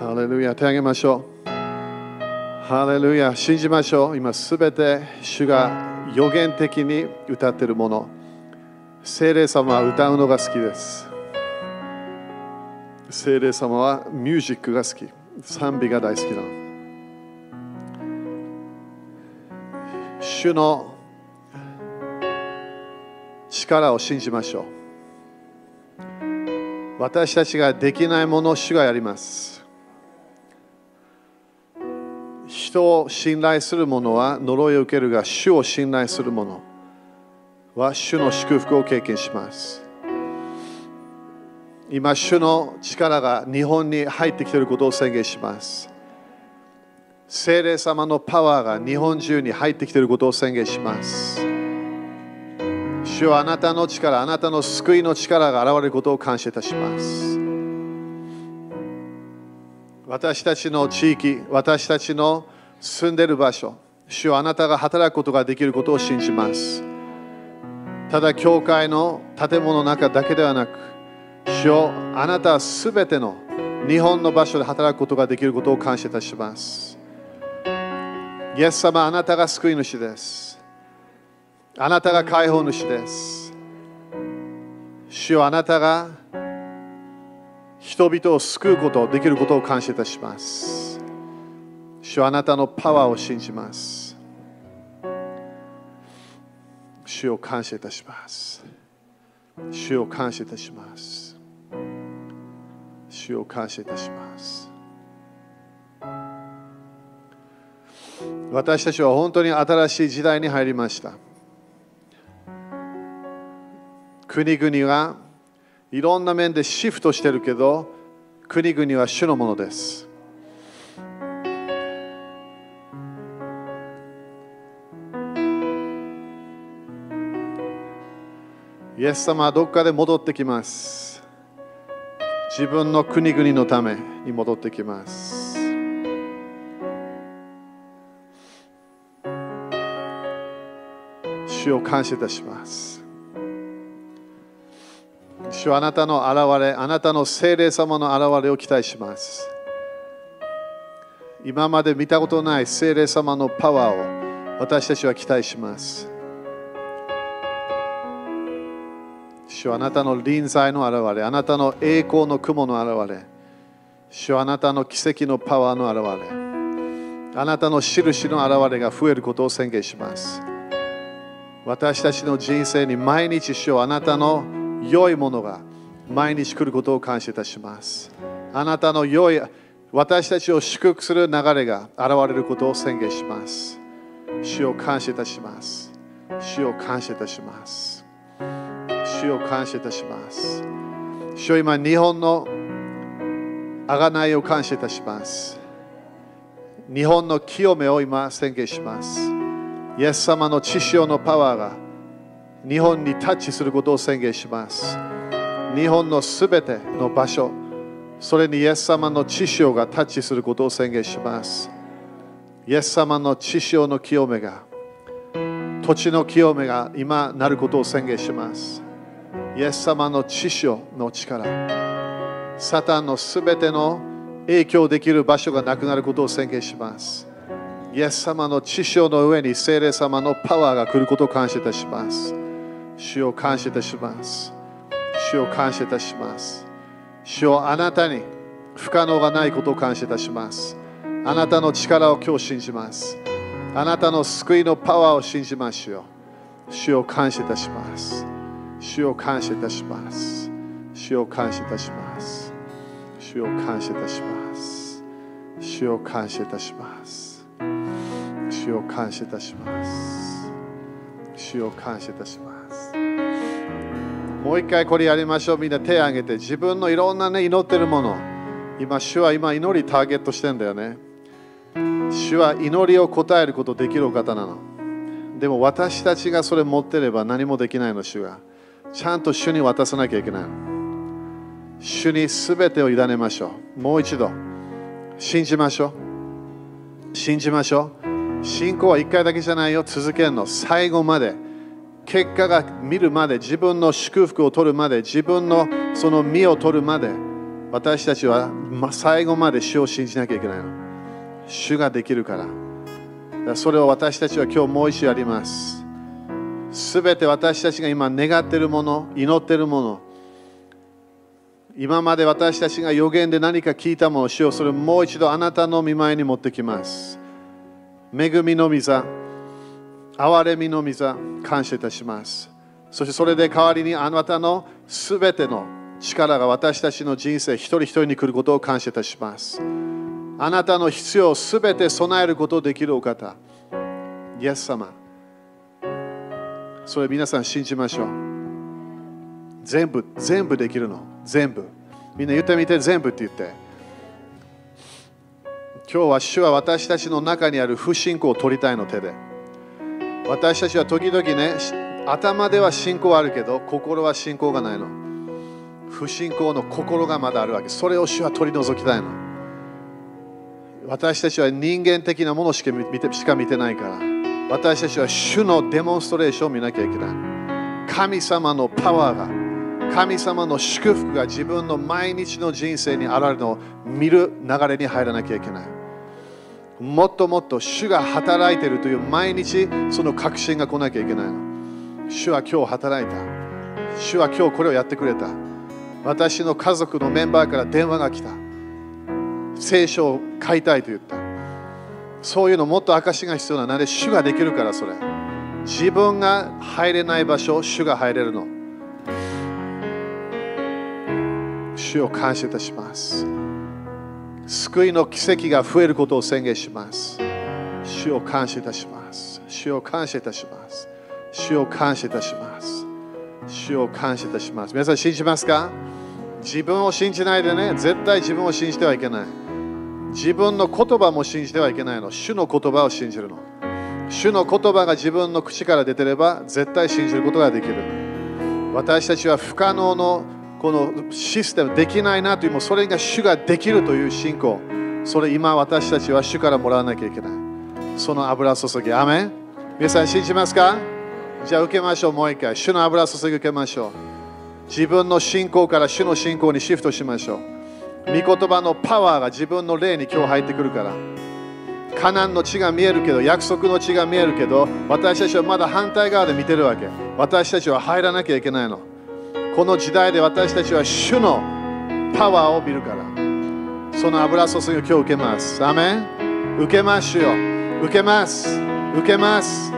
ハレルヤ手上げましょうハレルヤ信じましょう今すべて主が予言的に歌っているもの聖霊様は歌うのが好きです聖霊様はミュージックが好き賛美が大好きなの主の力を信じましょう私たちができないものを主がやります人を信頼する者は呪いを受けるが主を信頼する者は主の祝福を経験します。今主の力が日本に入ってきていることを宣言します。聖霊様のパワーが日本中に入ってきていることを宣言します。主はあなたの力、あなたの救いの力が現れることを感謝いたします。私たちの地域、私たちの住んでいる場所、主はあなたが働くことができることを信じます。ただ、教会の建物の中だけではなく、主よあなたはすべての日本の場所で働くことができることを感謝いたします。イエス様、あなたが救い主です。あなたが解放主です。主よあなたが人々を救うこと、できることを感謝いたします。主あなたのパワーを信じます。主を感謝いたします。主を感謝いたします。主を感謝いたします。私たちは本当に新しい時代に入りました。国々はいろんな面でシフトしてるけど国々は主のものですイエス様はどっかで戻ってきます自分の国々のために戻ってきます主を感謝いたします主はあなたの現れ、あなたの聖霊様の現れを期待します。今まで見たことない聖霊様のパワーを私たちは期待します。主あなたの臨在の現れ、あなたの栄光の雲の現れ、主はあなたの奇跡のパワーの現れ、あなたの印の現れが増えることを宣言します。私たちの人生に毎日主あなたの良いものが毎日来ることを感謝いたします。あなたの良い私たちを祝福する流れが現れることを宣言します。主を感謝いたします。主を感謝いたします。主を感謝いたします。主を今、日本の贖いを感謝いたします。日本の清めを今宣言します。イエス様の血潮のパワーが日本にタッチすることを宣言します。日本のすべての場所、それにイエス様の血潮がタッチすることを宣言します。イエス様の血潮の清めが、土地の清めが今なることを宣言します。イエス様の血潮の力、サタンのすべての影響できる場所がなくなることを宣言します。イエス様の血潮の上に聖霊様のパワーが来ることを感謝いたします。主を感謝いたします。主を感謝いたします。主をあなたに不可能がないことを感謝いたします。あなたの力を今日信じます。あなたの救いのパワーを信じましょう。主を感謝いたします。主を感謝いたします。主を感謝いたします。主を感謝いたします。主を感謝いたします。主を感謝いたします。主を感謝いたします。もう一回これやりましょう。みんな手を挙げて自分のいろんなね祈ってるもの。今、主は今祈りターゲットしてんだよね。主は祈りを答えることできるお方なの。でも私たちがそれ持ってれば何もできないの、主が。ちゃんと主に渡さなきゃいけない。主に全てを委ねましょう。もう一度。信じましょう。信じましょう。信仰は1回だけじゃないよ。続けるの。最後まで。結果が見るまで、自分の祝福を取るまで、自分のその身を取るまで、私たちは最後まで主を信じなきゃいけないの。主ができる。からそれを私たちは今日もう一度やります。すべて私たちが今願っているもの、祈っているもの、今まで私たちが予言で何か聞いたものを主よそれをもう一度あなたの見舞いに持ってきます。恵みの御座、憐れみの御座、感謝いたします。そしてそれで代わりにあなたのすべての力が私たちの人生一人一人に来ることを感謝いたします。あなたの必要をすべて備えることができるお方、イエス様。それ皆さん信じましょう。全部、全部できるの？全部。みんな言ってみて、全部って言って。今日は主は私たちの中にある不信仰を取りたいの手で。私たちは時々ね、頭では信仰あるけど、心は信仰がないの。不信仰の心がまだあるわけ。それを主は取り除きたいの。私たちは人間的なものしか見てしか見てないから。私たちは主のデモンストレーションを見なきゃいけない。神様のパワーが、神様の祝福が自分の毎日の人生に現れるのを見る流れに入らなきゃいけない。もっともっと主が働いているという毎日その確信が来なきゃいけないの。主は今日働いた。主は今日これをやってくれた。私の家族のメンバーから電話が来た。聖書を買いたいと言った。そういうのもっと証が必要な。なんで主ができるからそれ。自分が入れない場所、主が入れるの。主を感謝いたします。救いの奇跡が増えることを宣言します。主を感謝いたします。主を感謝いたします。主を感謝いたします。主を感謝いたします。皆さん信じますか？自分を信じないでね、絶対自分を信じてはいけない。自分の言葉も信じてはいけないの。主の言葉を信じるの。主の言葉が自分の口から出てれば絶対信じることができる。私たちは不可能のこのシステムできないなというもそれが主ができるという信仰。それ今私たちは主からもらわなきゃいけない。その油注ぎ。アメ皆さん信じますか？じゃあ受けましょう。もう一回。主の油注ぎ受けましょう。自分の信仰から主の信仰にシフトしましょう。御言葉のパワーが自分の霊に今日入ってくるから。カナンの地が見えるけど、約束の地が見えるけど、私たちはまだ反対側で見てるわけ。私たちは入らなきゃいけないの。この時代で私たちは主のパワーを見るから。その油注ぎを今日受けます。アメン受けますよ。受けます。受けます。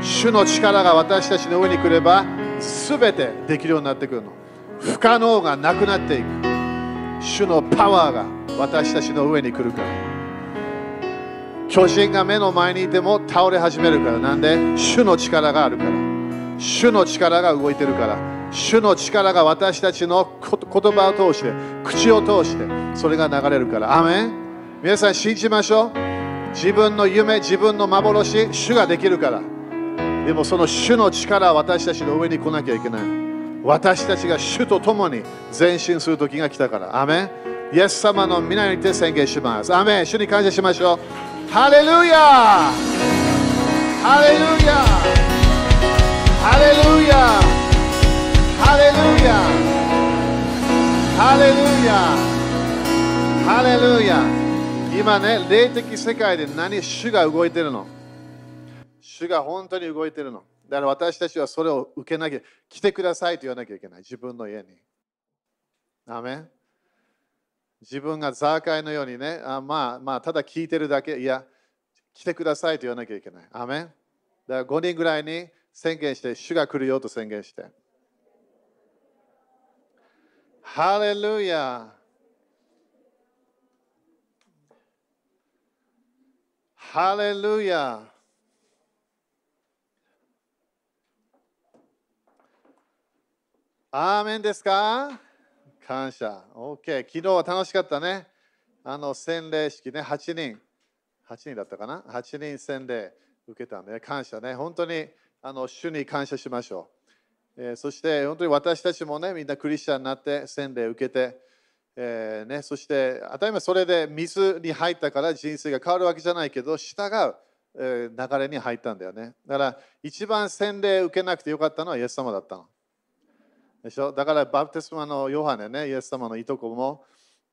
主の力が私たちの上に来れば、すべてできるようになってくるの。不可能がなくなっていく。主のパワーが私たちの上に来るから。巨人が目の前にいても倒れ始めるから。なんで？主の力があるから。主の力が動いてるから。主の力が私たちの言葉を通して、口を通して、それが流れるから。アメン？皆さん信じましょう。自分の夢、自分の幻、主ができるから。でもその主の力は私たちの上に来なきゃいけない。私たちが主と共に前進する時が来たから。アメン。イエス様の皆にて宣言します。アメン。主に感謝しましょう。ハレルヤハレルヤハレルヤハレルヤハレルヤハレルヤ今ね、霊的世界で何主が動いてるの？主が本当に動いてるの？だから私たちはそれを受けなきゃ、来てくださいと言わなきゃいけない。自分の家に。アメ自分がザーカイのようにね、あまあまあ、ただ聞いてるだけ、いや、来てくださいと言わなきゃいけない。アメンだから5人ぐらいに宣言して、主が来るよと宣言して。ハレルヤハレルヤアーメンですか？感謝。OK。昨日は楽しかったね。あの洗礼式ね、8人。8人だったかな ?8 人洗礼受けたんで、感謝ね。本当にあの主に感謝しましょう。えーそして本当に私たちもね、みんなクリスチャンになって洗礼受けて、えーね、そして当たり前それで水に入ったから人生が変わるわけじゃないけど、従う、流れに入ったんだよね。だから一番洗礼受けなくてよかったのはイエス様だったの。でしょ？だからバプテスマのヨハネね、イエス様のいとこも、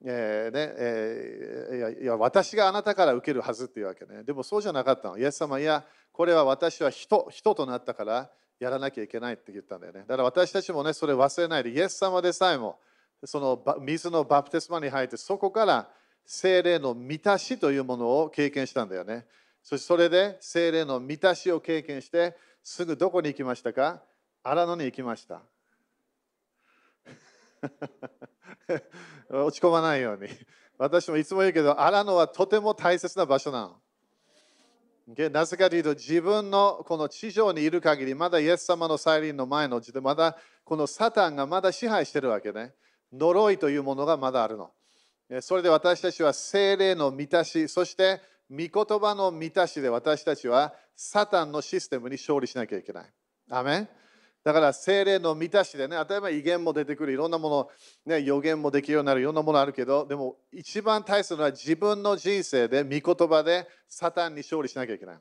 えーねえー、いやいや私があなたから受けるはずっていうわけね。でもそうじゃなかったの。イエス様、いや、これは私は人人となったからやらなきゃいけないって言ったんだよね。だから私たちもね、それ忘れないで、イエス様でさえも、その水のバプテスマに入って、そこから精霊の満たしというものを経験したんだよね。そしてそれで精霊の満たしを経験して、すぐどこに行きましたか？荒野に行きました。落ち込まないように。私もいつも言うけど、荒野はとても大切な場所なの。なぜかというと、自分のこの地上にいる限り、まだイエス様の再臨の前の時で、まだこのサタンがまだ支配してるわけね。呪いというものがまだあるの。それで私たちは精霊の満たし、そして御言葉の満たしで私たちはサタンのシステムに勝利しなきゃいけない。アメンだから精霊の満たしでね、例えば威厳も出てくる、いろんなもの、ね、予言もできるようになる、いろんなものあるけど、でも一番大切なのは自分の人生で、御言葉でサタンに勝利しなきゃいけない。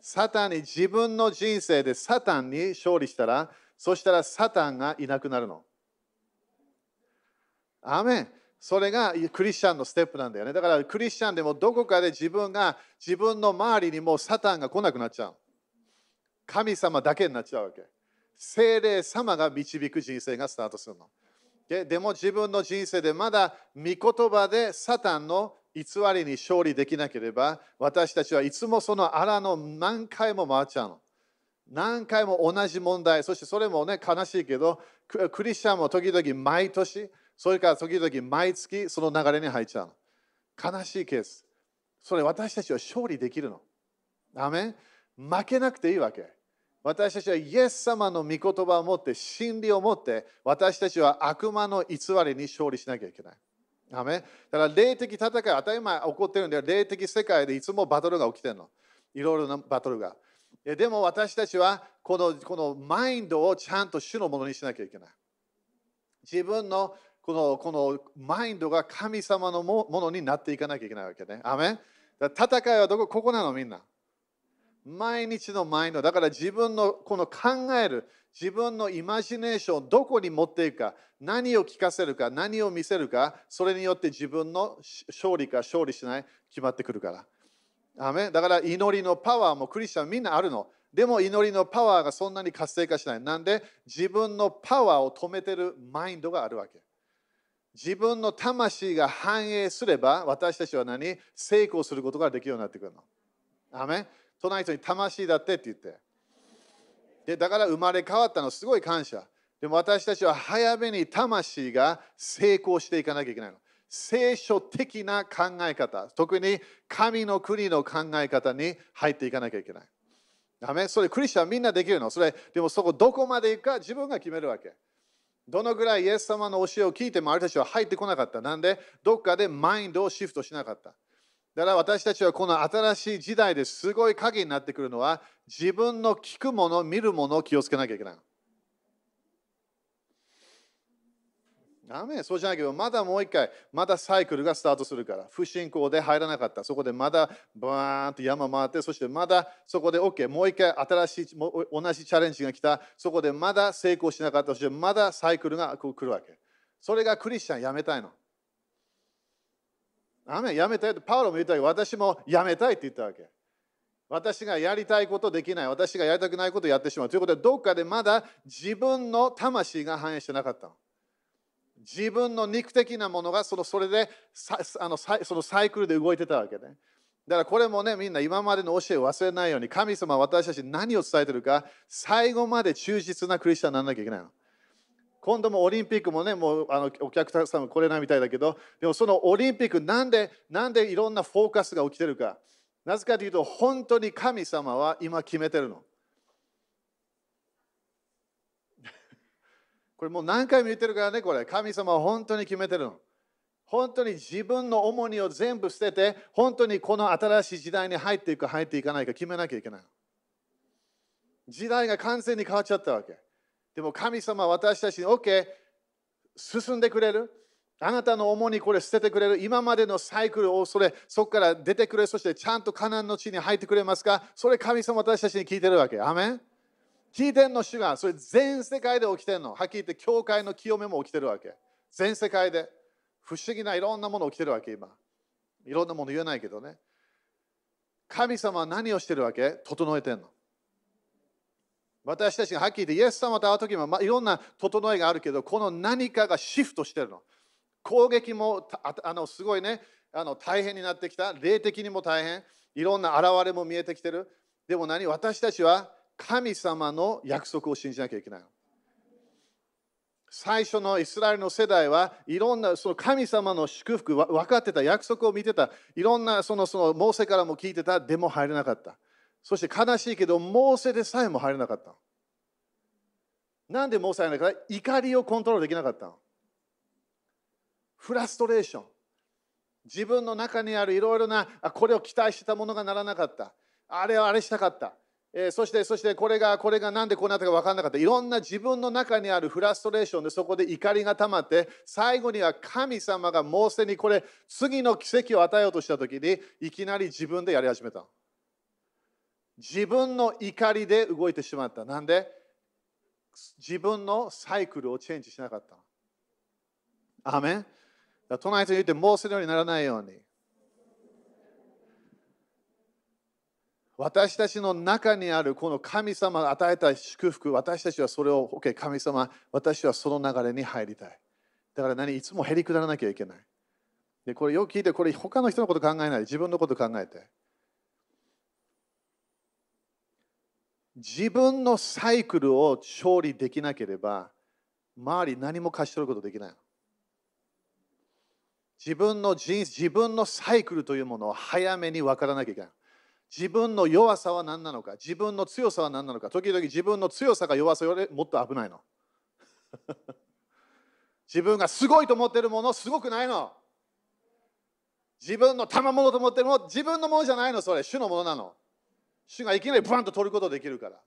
サタンに自分の人生でサタンに勝利したら、そしたらサタンがいなくなるの。アメンそれがクリスチャンのステップなんだよね。だからクリスチャンでもどこかで自分が自分の周りにもうサタンが来なくなっちゃう。神様だけになっちゃうわけ。精霊様が導く人生がスタートするの。ででも自分の人生でまだ御言葉でサタンの偽りに勝利できなければ私たちはいつもその荒の何回も回っちゃうの。何回も同じ問題、そしてそれもね悲しいけどクリスチャンも時々毎年それから時々毎月その流れに入っちゃうの。悲しいケース。それ私たちは勝利できるの。ダメ負けなくていいわけ。私たちはイエス様の御言葉を持って、真理を持って、私たちは悪魔の偽りに勝利しなきゃいけない。ダメだから霊的戦い、当たり前起こってるんで、霊的世界でいつもバトルが起きてるの。いろいろなバトルが。でも私たちはこのこのマインドをちゃんと主のものにしなきゃいけない。自分のこのこのマインドが神様のものになっていかなきゃいけないわけね。アメ戦いはどこここなのみんな。毎日のマインド。だから自分のこの考える、自分のイマジネーションをどこに持っていくか、何を聞かせるか、何を見せるか、それによって自分の勝利か勝利しない決まってくるから。アメだから祈りのパワーもクリスチャンみんなあるの。でも祈りのパワーがそんなに活性化しない。なんで自分のパワーを止めてるマインドがあるわけ。自分の魂が反映すれば、私たちは何？成功することができるようになってくるの。アメ隣人に魂だってって言って。でだから生まれ変わったの、すごい感謝。でも私たちは早めに魂が成功していかなきゃいけないの。聖書的な考え方、特に神の国の考え方に入っていかなきゃいけない。ダメ？それクリスチャンみんなできるの？それでもそこどこまで行くか自分が決めるわけ。どのぐらいイエス様の教えを聞いてもあれたちは入ってこなかった。なんで、どっかでマインドをシフトしなかった。だから私たちはこの新しい時代ですごい鍵になってくるのは、自分の聞くもの、見るものを気をつけなきゃいけない。ダメそうじゃないけど、まだもう一回、まだサイクルがスタートするから、不信仰で入らなかった。そこでまだバーンと山回って、そしてまだそこで OK、もう一回新しい、同じチャレンジが来た。そこでまだ成功しなかった。そしてまだサイクルが来るわけ。それがクリスチャンやめたいの。アメやめたいと、パウロも言ったけど、私もやめたいって言ったわけ。私がやりたいことできない、私がやりたくないことをやってしまう。ということで、どっかでまだ自分の魂が反映してなかったの。自分の肉的なものがそのそれであのそのサイクルで動いてたわけね。だからこれもね、みんな今までの教えを忘れないように、神様は私たちに何を伝えてるか、最後まで忠実なクリスチャンにならなきゃいけないの。今度もオリンピックもね、もうあのお客さんも来れないみたいだけど、でもそのオリンピック、なんで、なんでいろんなフォーカスが起きてるか。なぜかというと、本当に神様は今決めてるの。これもう何回も言ってるからね、これ。神様は本当に決めてるの。本当に自分の重荷を全部捨てて、本当にこの新しい時代に入っていく入っていかないか決めなきゃいけない。時代が完全に変わっちゃったわけ。でも神様は私たちに OK、進んでくれる？あなたの重荷これ捨ててくれる？今までのサイクルをそれそこから出てくれ。そしてちゃんとカナンの地に入ってくれますか？それ神様私たちに聞いてるわけ。アメン？聞いてんの主が、それ全世界で起きてんの。はっきり言って、教会の清めも起きてるわけ。全世界で。不思議ないろんなもの起きてるわけ、今。いろんなもの言えないけどね。神様は何をしてるわけ？整えてんの。私たちがはっきり言って、イエス様と会う時も、まあ、いろんな整えがあるけど、この何かがシフトしてるの。攻撃もあのすごいね。あの大変になってきた。霊的にも大変。いろんな現れも見えてきてる。でも何？私たちは神様の約束を信じなきゃいけない最初のイスラエルの世代はいろんなその神様の祝福分かってた約束を見てた。いろんなそのそのモーセからも聞いてた。でも入れなかった。そして悲しいけどモーセでさえも入れなかった。なんでモーセ入れなかった怒りをコントロールできなかったフラストレーション。自分の中にあるいろいろなこれを期待してたものがならなかった。あれはあれしたかった、えー、そしてそしてこれがこれが何でこうなったか分からなかった。いろんな自分の中にあるフラストレーションでそこで怒りが溜まって最後には神様がモーセにこれ次の奇跡を与えようとした時にいきなり自分でやり始めた自分の怒りで動いてしまったなんで？自分のサイクルをチェンジしなかったアメン？隣と言って、もうするようにならないように。私たちの中にあるこの神様が与えた祝福、私たちはそれを、OK、神様、私はその流れに入りたい。だから何？いつもへりくだらなきゃいけない。で、これよく聞いて、これ他の人のこと考えない、自分のこと考えて。自分のサイクルを勝利できなければ、周り何も貸し取ることできない。自分の人自分のサイクルというものを早めに分からなきゃいけない。自分の弱さは何なのか、自分の強さは何なのか、時々自分の強さが弱さよりもっと危ないの。自分がすごいと思ってるもの、すごくないの。自分の賜物と思ってるもの、自分のものじゃないの、それ、主のものなの。主がいきなりブワンと取ることできるから。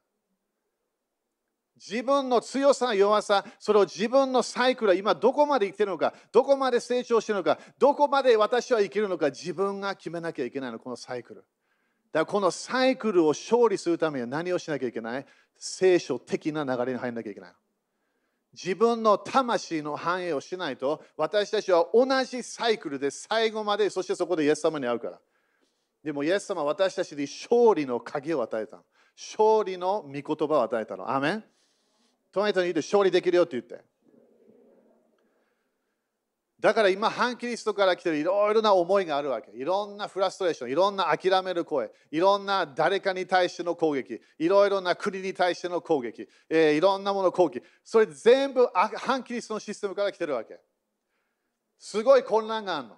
自分の強さ、弱さ、それを自分のサイクルは今どこまで生きてるのか、どこまで成長してるのか、どこまで私は生きるのか、自分が決めなきゃいけないの、このサイクル。だからこのサイクルを勝利するためには何をしなきゃいけない？聖書的な流れに入らなきゃいけない。自分の魂の反映をしないと、私たちは同じサイクルで最後まで、そしてそこでイエス様に会うから。でもイエス様は私たちに勝利の鍵を与えた。勝利の御言葉を与えたの。アメン隣人に言って勝利できるよって言って。だから今、反キリストから来てるいろいろな思いがあるわけ。いろんなフラストレーション、いろんな諦める声、いろんな誰かに対しての攻撃、いろいろな国に対しての攻撃、えー、いろんなもの攻撃。それ全部反キリストのシステムから来てるわけ。すごい混乱があるの。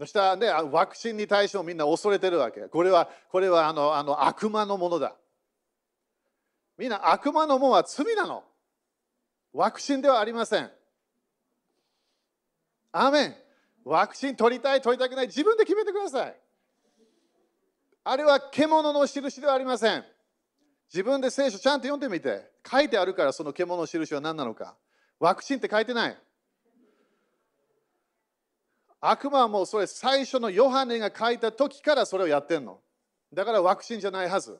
そしたらね、ワクチンに対してもみんな恐れてるわけ。これはこれはあのあの悪魔のものだ。みんな悪魔のもんは罪なの。ワクチンではありません。アメン。ワクチン取りたい、取りたくない、自分で決めてください。あれは獣の印ではありません。自分で聖書ちゃんと読んでみて。書いてあるからその獣の印は何なのか。ワクチンって書いてない。悪魔はもうそれ最初のヨハネが書いた時からそれをやってんの。だからワクチンじゃないはず。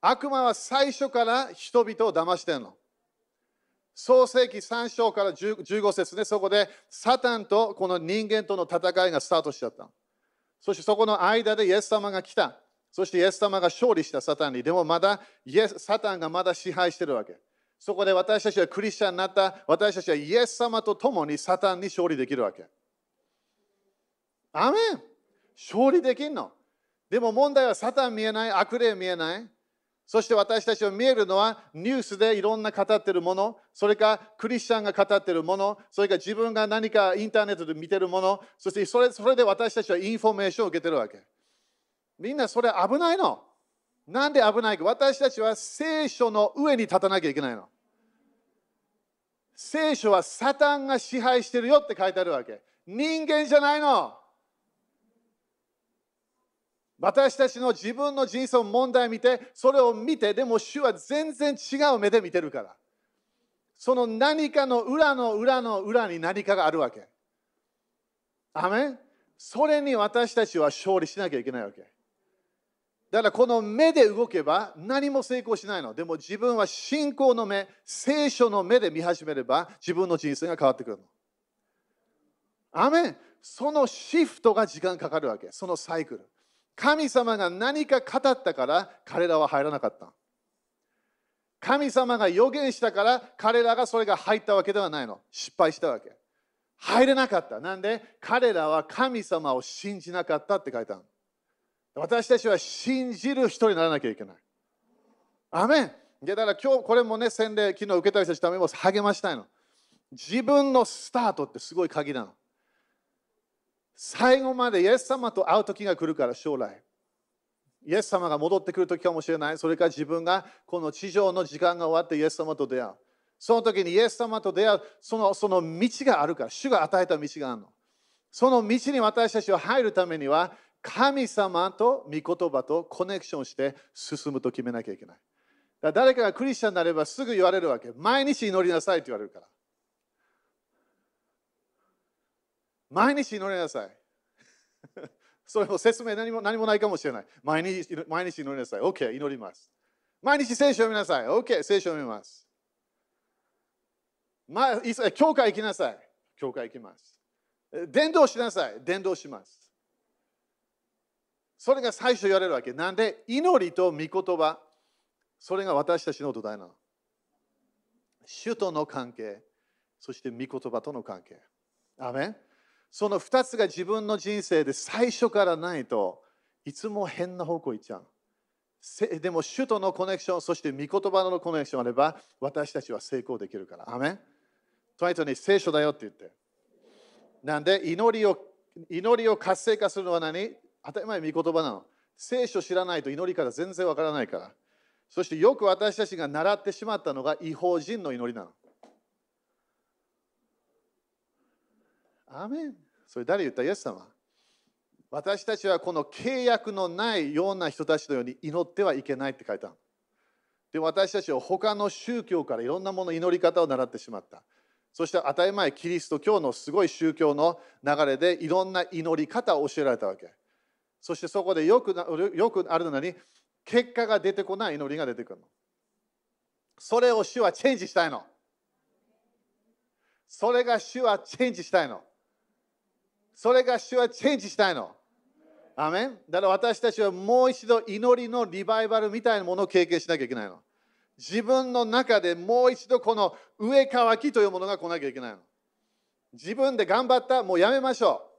悪魔は最初から人々を騙してるの。創世紀3章から15節ね、そこでサタンとこの人間との戦いがスタートしちゃった。そしてそこの間でイエス様が来た。そしてイエス様が勝利したサタンに。でもまだイエスサタンがまだ支配してるわけ。そこで私たちはクリスチャンになった。私たちはイエス様と共にサタンに勝利できるわけ。アメン勝利できんの。でも問題はサタン見えない、悪霊見えない。そして私たちは見えるのはニュースでいろんな語ってるもの、それかクリスチャンが語ってるもの、それか自分が何かインターネットで見てるもの、そしてそれそれで私たちはインフォメーションを受けてるわけ。みんなそれ危ないの。なんで危ないか私たちは聖書の上に立たなきゃいけないの。聖書はサタンが支配してるよって書いてあるわけ。人間じゃないの。私たちの自分の人生の問題を見て、それを見て、でも主は全然違う目で見てるから。その何かの裏の裏の裏に何かがあるわけ。アメそれに私たちは勝利しなきゃいけないわけ。だからこの目で動けば何も成功しないの。でも自分は信仰の目、聖書の目で見始めれば自分の人生が変わってくるの。アメン？そのシフトが時間かかるわけ。そのサイクル。神様が何か語ったから彼らは入らなかった。神様が予言したから彼らがそれが入ったわけではないの。失敗したわけ。入れなかった。なんで？彼らは神様を信じなかったって書いてある。私たちは信じる人にならなきゃいけない。アメンだから今日これもね、洗礼昨日受けたりしたためも励ましたいの。自分のスタートってすごい鍵なの。最後までイエス様と会う時が来るから将来。イエス様が戻ってくる時かもしれない。それから自分がこの地上の時間が終わってイエス様と出会う。その時にイエス様と出会うそのその道があるから、主が与えた道があるの。その道に私たちは入るためには神様と御言葉とコネクションして進むと決めなきゃいけない。だか誰かがクリスチャンになればすぐ言われるわけ。毎日祈りなさいって言われるから。毎日祈りなさい。それも説明何も何もないかもしれない。毎日毎日祈りなさい。OK、祈ります。毎日聖書を読みなさい。OK、聖書を読みます。まあ、教会行きなさい。教会行きます。伝道しなさい。伝道します。それが最初言われるわけ。なんで祈りと御言葉、それが私たちの土台なの。主との関係、そして御言葉との関係。アメンその2つが自分の人生で最初からないといつも変な方向行っちゃう。でも主とのコネクション、そして御言葉のコネクションあれば私たちは成功できるから。アメンとにかく聖書だよって言って。なんで祈りを祈りを活性化するのは何？当たり前御言葉なの。聖書知らないと祈りから全然わからないから。そしてよく私たちが習ってしまったのが違法人の祈りなの。アメンそれ誰言った？イエス様私たちはこの契約のないような人たちのように祈ってはいけないって書いてある。で私たちは他の宗教からいろんなもの祈り方を習ってしまった。そして当たり前キリスト教のすごい宗教の流れでいろんな祈り方を教えられたわけ。そしてそこでよくよくあるのに結果が出てこない祈りが出てくるの。それを主はチェンジしたいの。それが主はチェンジしたいの。それが主はチェンジしたいの。アメン？だから私たちはもう一度祈りのリバイバルみたいなものを経験しなきゃいけないの。自分の中でもう一度この上乾きというものが来なきゃいけないの。自分で頑張った、もうやめましょ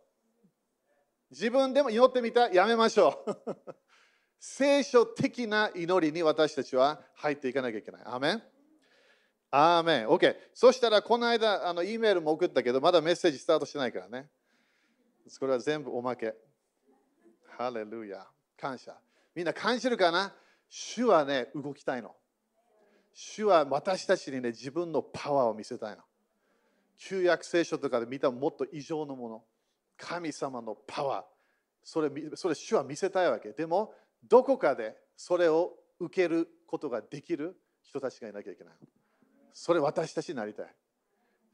う。自分でも祈ってみた？やめましょう。聖書的な祈りに私たちは入っていかなきゃいけない。アメン？アーメン。OK そしたらこの間あの E メールも送ったけどまだメッセージスタートしてないからね。これは全部おまけ。ハレルヤ。感謝。みんな感じるかな？主はね動きたいの。主は私たちにね自分のパワーを見せたいの。旧約聖書とかで見たもっと異常のもの。神様のパワー。それそれ主は見せたいわけ。でもどこかでそれを受けることができる人たちがいなきゃいけない。それ私たちになりたい。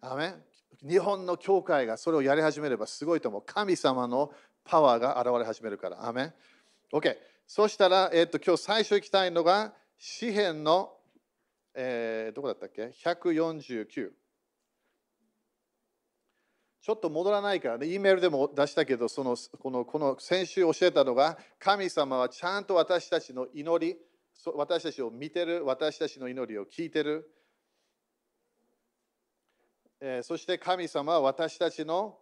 アメ日本の教会がそれをやり始めればすごいと思う。神様のパワーが現れ始めるから。アメ OK そしたら、えーと、今日最初行きたいのが詩篇の、えー、どこだったっけ？149ちょっと戻らないからね、E メールでも出したけど、そのこのこの先週教えたのが、神様はちゃんと私たちの祈り、私たちを見てる、私たちの祈りを聞いてる。えー、そして神様は私たちの、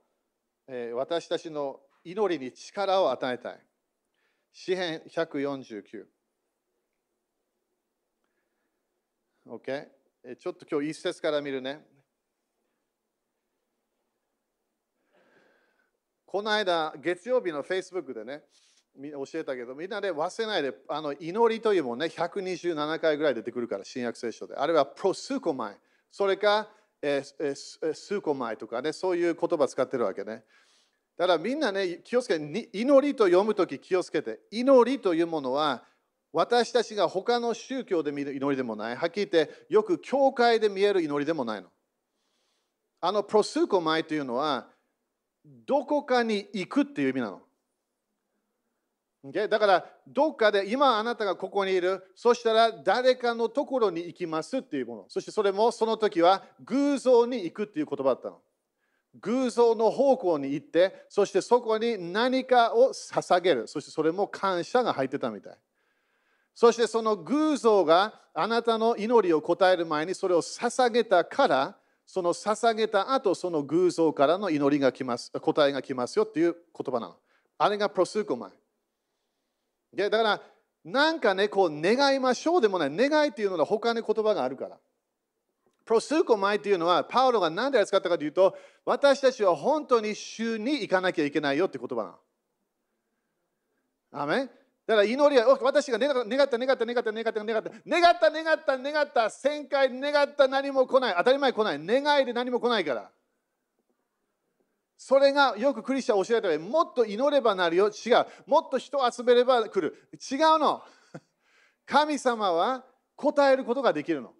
えー、私たちの祈りに力を与えたい。詩編149。OK? ちょっと今日一節から見るね。この間、月曜日の Facebook でね、教えたけど、みんなで忘れないで、あの祈りというもんね、127回ぐらい出てくるから、新約聖書で。あれはプロスーコマイ。それか、えー、スーコマイとかね、そういう言葉使ってるわけね。だからみんなね、気をつけて、祈りと読むとき気をつけて、祈りというものは、私たちが他の宗教で見る祈りでもない。はっきり言って、よく教会で見える祈りでもないの。あのプロスーコマイというのは、どこかに行くっていう意味なの。Okay? だから、どっかで今あなたがここにいる、そしたら誰かのところに行きますっていうもの。そしてそれもその時は偶像に行くっていう言葉だったの。偶像の方向に行って、そしてそこに何かを捧げる。そしてそれも感謝が入ってたみたい。そしてその偶像があなたの祈りを答える前にそれを捧げたから、その捧げた後、その偶像からの祈りが来ます、答えが来ますよっていう言葉なの。あれがプロスーコマイ。だから、なんかね、こう願いましょうでもない。願いっていうのは他に言葉があるから。プロスーコマイっていうのは、パウロが何で扱ったかというと、私たちは本当に主に行かなきゃいけないよって言葉なの。アメだから祈りは、私が願った、願った、願った、願った、願った、願った、願った、願った、願った、1000回願った何も来ない。当たり前来ない。願いで何も来ないから。それがよくクリスチャン教えたようにもっと祈ればなるよ。違う。もっと人を集めれば来る。違うの。神様は答えることができるの。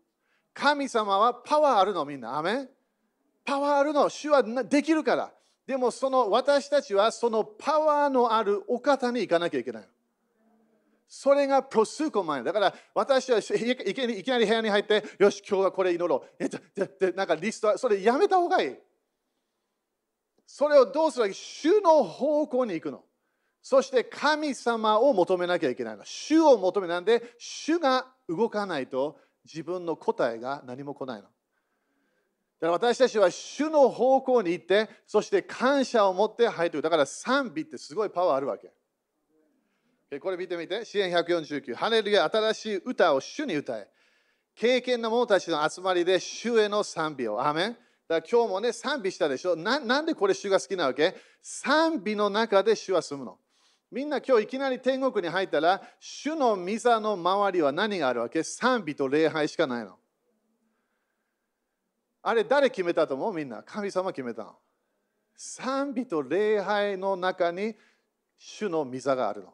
神様はパワーあるの、みんな。アメパワーあるの。主はできるから。でもその私たちはそのパワーのあるお方に行かなきゃいけない。それがプロスーコマイだから私はいきなり部屋に入って、よし、今日はこれ祈ろう。なんかリスト、それやめた方がいい。それをどうするか主の方向に行くの。そして神様を求めなきゃいけないの。主を求めなんで、主が動かないと自分の答えが何も来ないの。だから私たちは主の方向に行って、そして感謝を持って入っている。だから賛美ってすごいパワーあるわけ。これ見てみて。支援149。ハレルヤ、新しい歌を主に歌え。経験の者たちの集まりで主への賛美を。アメンだから今日もね、賛美したでしょ？な。なんでこれ主が好きなわけ？賛美の中で主は住むの。みんな今日いきなり天国に入ったら、主の御座の周りは何があるわけ？賛美と礼拝しかないの。あれ誰決めたと思う？みんな。神様決めたの。賛美と礼拝の中に主の御座があるの。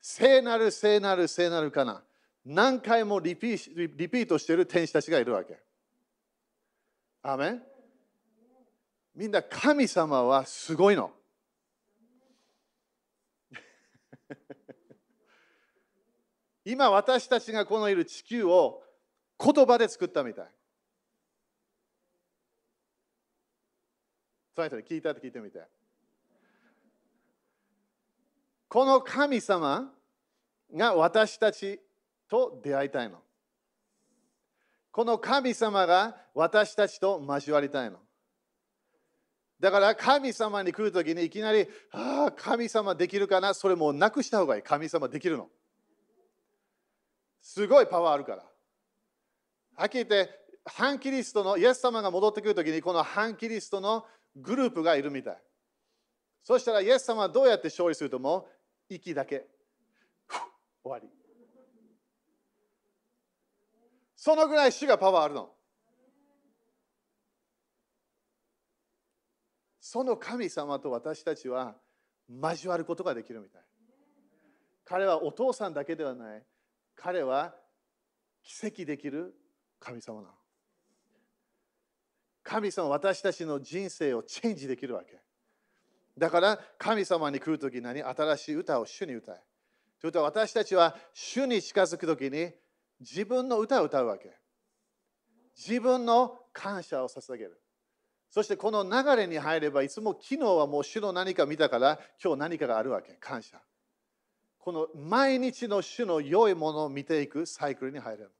聖なる聖なる聖なるかな？何回もリピートしてる天使たちがいるわけ。アメンみんな神様はすごいの。今私たちがこのいる地球を言葉で作ったみたい。その人に聞いたって聞いてみて。この神様が私たちと出会いたいの。この神様が私たちと交わりたいの。だから神様に来るときにいきなり、ああ、神様できるかな？それもうなくした方がいい。神様できるの。すごいパワーあるから。はっきり言って、反キリストのイエス様が戻ってくるときに、この反キリストのグループがいるみたい。そしたらイエス様はどうやって勝利するともう？息だけ。終わり。そのぐらい主がパワーあるの。その神様と私たちは交わることができるみたい。彼はお父さんだけではない。彼は奇跡できる神様なの。神様私たちの人生をチェンジできるわけ。だから神様に来るとき何？新しい歌を主に歌え。というと私たちは主に近づくときに自分の歌を歌うわけ。自分の感謝を捧げる。そしてこの流れに入れば、いつも昨日はもう主の何か見たから、今日何かがあるわけ。感謝。この毎日の主の良いものを見ていくサイクルに入れる。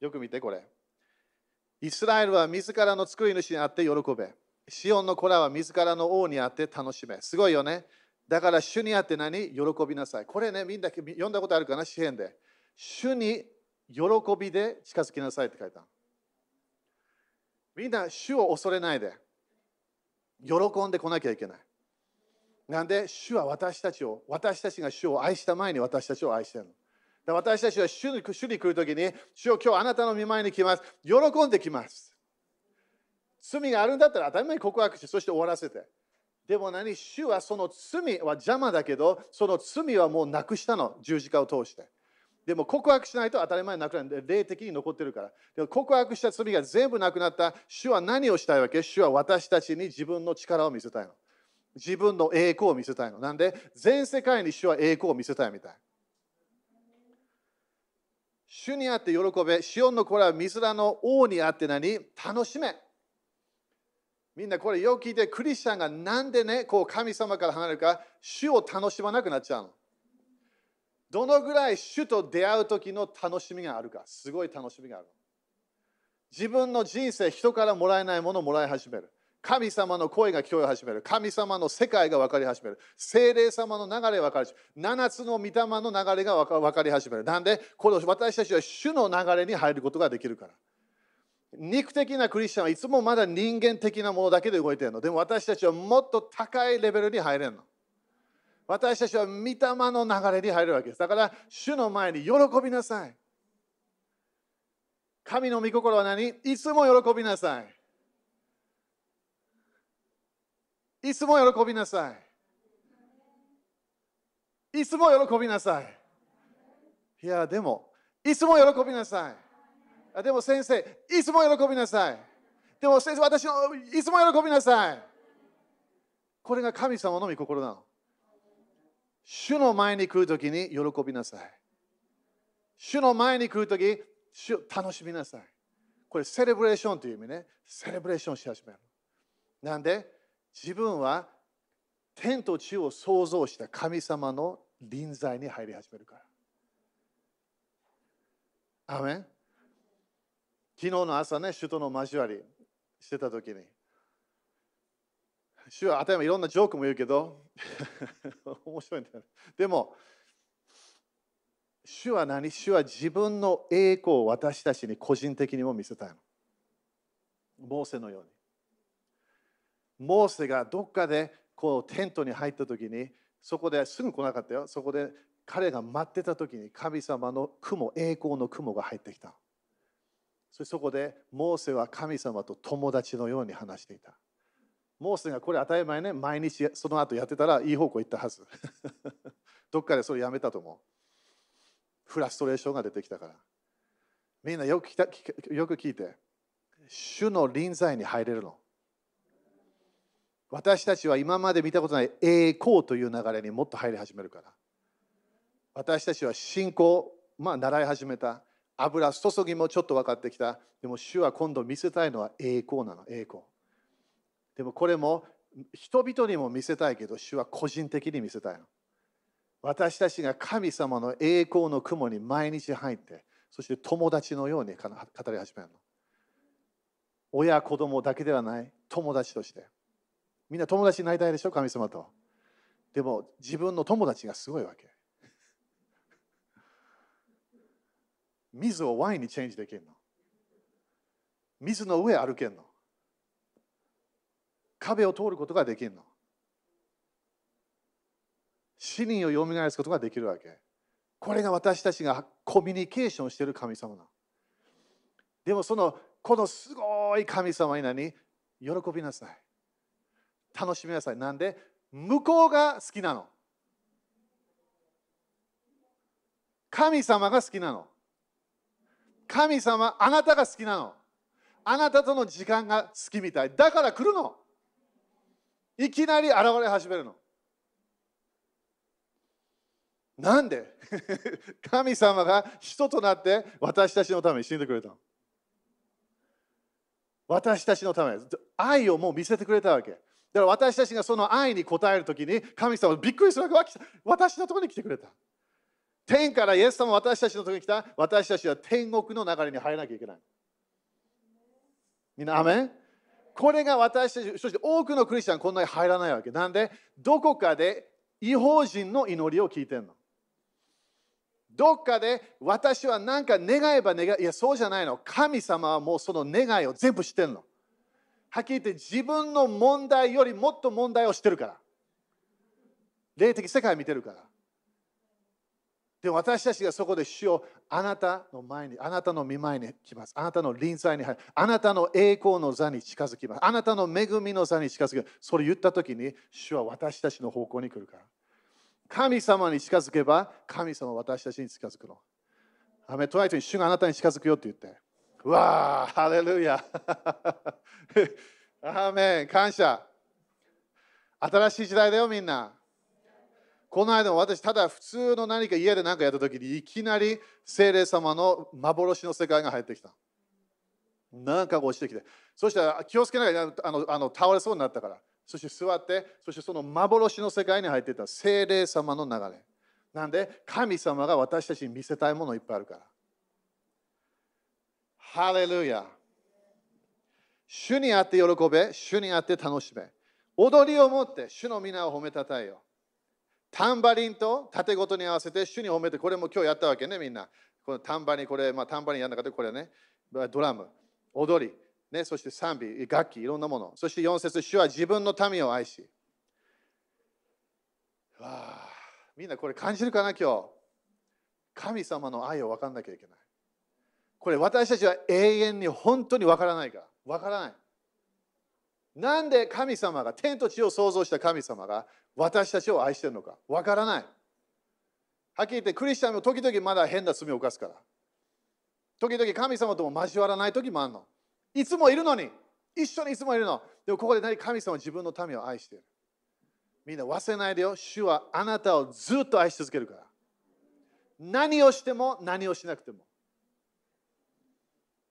よく見てこれ。イスラエルは自らの作り主にあって喜べ。シオンの子らは自らの王にあって楽しめ。すごいよね。だから主にあって何？喜びなさい。これね、みんな読んだことあるかな？詩篇で。主に喜びで近づきなさいって書いた。みんな主を恐れないで。喜んでこなきゃいけない。なんで主は私たちを、私たちが主を愛した前に私たちを愛してるの。私たちは主に主に来るときに、主を今日あなたの見舞いに来ます。喜んできます。罪があるんだったら当たり前に告白して、そして終わらせて。でも何主はその罪は邪魔だけど、その罪はもうなくしたの、十字架を通して。でも告白しないと当たり前なくなる。霊的に残ってるから。でも告白した罪が全部なくなった。主は何をしたいわけ？主は私たちに自分の力を見せたいの。自分の栄光を見せたいの。なんで、全世界に主は栄光を見せたいみたい。主にあって喜べ、シオンの子らは水らの王にあって何？楽しめ。みんなこれよく聞いて、クリスチャンがなんでね、こう神様から離れるか、主を楽しまなくなっちゃうの。どのぐらい主と出会う時の楽しみがあるか、すごい楽しみがある。自分の人生、人からもらえないものをもらい始める。神様の声が聞こえ始める。神様の世界が分かり始める。精霊様の流れが分かり始める。7つの御霊の流れが分かり始める。なんで、この私たちは主の流れに入ることができるから。肉的なクリスチャンはいつもまだ人間的なものだけで動いてるの。でも私たちはもっと高いレベルに入れるの。私たちは御霊の流れに入るわけです。だから、主の前に喜びなさい。神の御心は何？いつも喜びなさい。いつも喜びなさい。いつも喜びなさい。いや、でも、いつも喜びなさい。でも先生、いつも喜びなさい。でも先生、私のいつも喜びなさい。これが神様の御心なの。主の前に来るときに喜びなさい。主の前に来るとき、主楽しみなさい。これ、セレブレーションという意味ね。セレブレーションし始める。なんで、自分は天と地を創造した神様の臨在に入り始めるから。アメン昨日の朝ね、首都の交わりしてたときに、主は当たり前いろんなジョークも言うけど、面白いんだよ、ね。でも、主は何？主は自分の栄光を私たちに個人的にも見せたいの。モーセのように。モーセがどっかでこうテントに入った時に、そこですぐ来なかったよ。そこで彼が待ってた時に神様の雲、栄光の雲が入ってきた。そしてそこでモーセは神様と友達のように話していた。モーセがこれ当たり前ね、毎日その後やってたらいい方向行ったはず。どっかでそれやめたと思う。フラストレーションが出てきたから。みんなよくよく聞いて、主の臨在に入れるの。私たちは今まで見たことない栄光という流れにもっと入り始めるから。私たちは信仰、まあ習い始めた。油注ぎもちょっと分かってきた。でも主は今度見せたいのは栄光なの、栄光。でもこれも人々にも見せたいけど、主は個人的に見せたいの。私たちが神様の栄光の雲に毎日入って、そして友達のように語り始めるの。親、子供だけではない友達として。みんな友達になりたいでしょ、神様と。でも自分の友達がすごいわけ。水をワインにチェンジできるの。水の上歩けるの。壁を通ることができるの。死人を蘇らすことができるわけ。これが私たちがコミュニケーションしている神様なの。でもそのこのすごい神様に何喜びなさい。楽しみなさい。なんで？向こうが好きなの。神様が好きなの。神様、あなたが好きなの。あなたとの時間が好きみたい。だから来るの。いきなり現れ始めるの。なんで？神様が人となって私たちのために死んでくれたの。私たちのため愛をもう見せてくれたわけ。だから私たちがその愛に応えるときに神様はびっくりするわけ私のところに来てくれた。天からイエス様私たちのところに来た私たちは天国の流れに入らなきゃいけない。みんな、アメン？これが私たち、そして多くのクリスチャンこんなに入らないわけ。なんで、どこかで違法人の祈りを聞いてるの。どっかで私は何か願えば願い、いや、そうじゃないの。神様はもうその願いを全部知ってるの。はっきり言って自分の問題よりもっと問題を知ってるから。霊的世界見てるから。で私たちがそこで主をあなたの前に、あなたの見舞いに来ます。あなたの臨在に入る。あなたの栄光の座に近づきます。あなたの恵みの座に近づく。それ言ったときに、主は私たちの方向に来るから。神様に近づけば、神様は私たちに近づくの。アメトライトに主があなたに近づくよって言って。うわあ、ハレルヤ。アーメン、感謝。新しい時代だよ、みんな。この間私、ただ普通の何か家で何かやった時に、いきなり精霊様の幻の世界が入ってきた。なんかが落ちてきて、そしたら気をつけながらあのあの倒れそうになったから、そして座って、そしてその幻の世界に入っていた精霊様の流れ。なんで、神様が私たちに見せたいものいっぱいあるから。ハレルヤ。主にあって喜べ、主にあって楽しめ。踊りを持って主の皆を褒めたたえよ。タンバリンと縦ごとに合わせて主に褒めて、これも今日やったわけね、みんな。このタンバリン、これ、まあ、タンバリンやんなかったこれね、ドラム、踊り、ね、そして賛美、楽器、いろんなもの。そして4節主は自分の民を愛し。わあ、みんなこれ感じるかな、今日？神様の愛を分かんなきゃいけない。これ私たちは永遠に本当に分からないから。分からない。なんで神様が、天と地を創造した神様が私たちを愛してるのか分からない。はっきり言ってクリスチャンも時々まだ変な罪を犯すから。時々神様とも交わらない時もあるの。いつもいるのに。一緒にいつもいるの。でもここで何神様は自分の民を愛している。みんな忘れないでよ。主はあなたをずっと愛し続けるから。何をしても何をしなくても。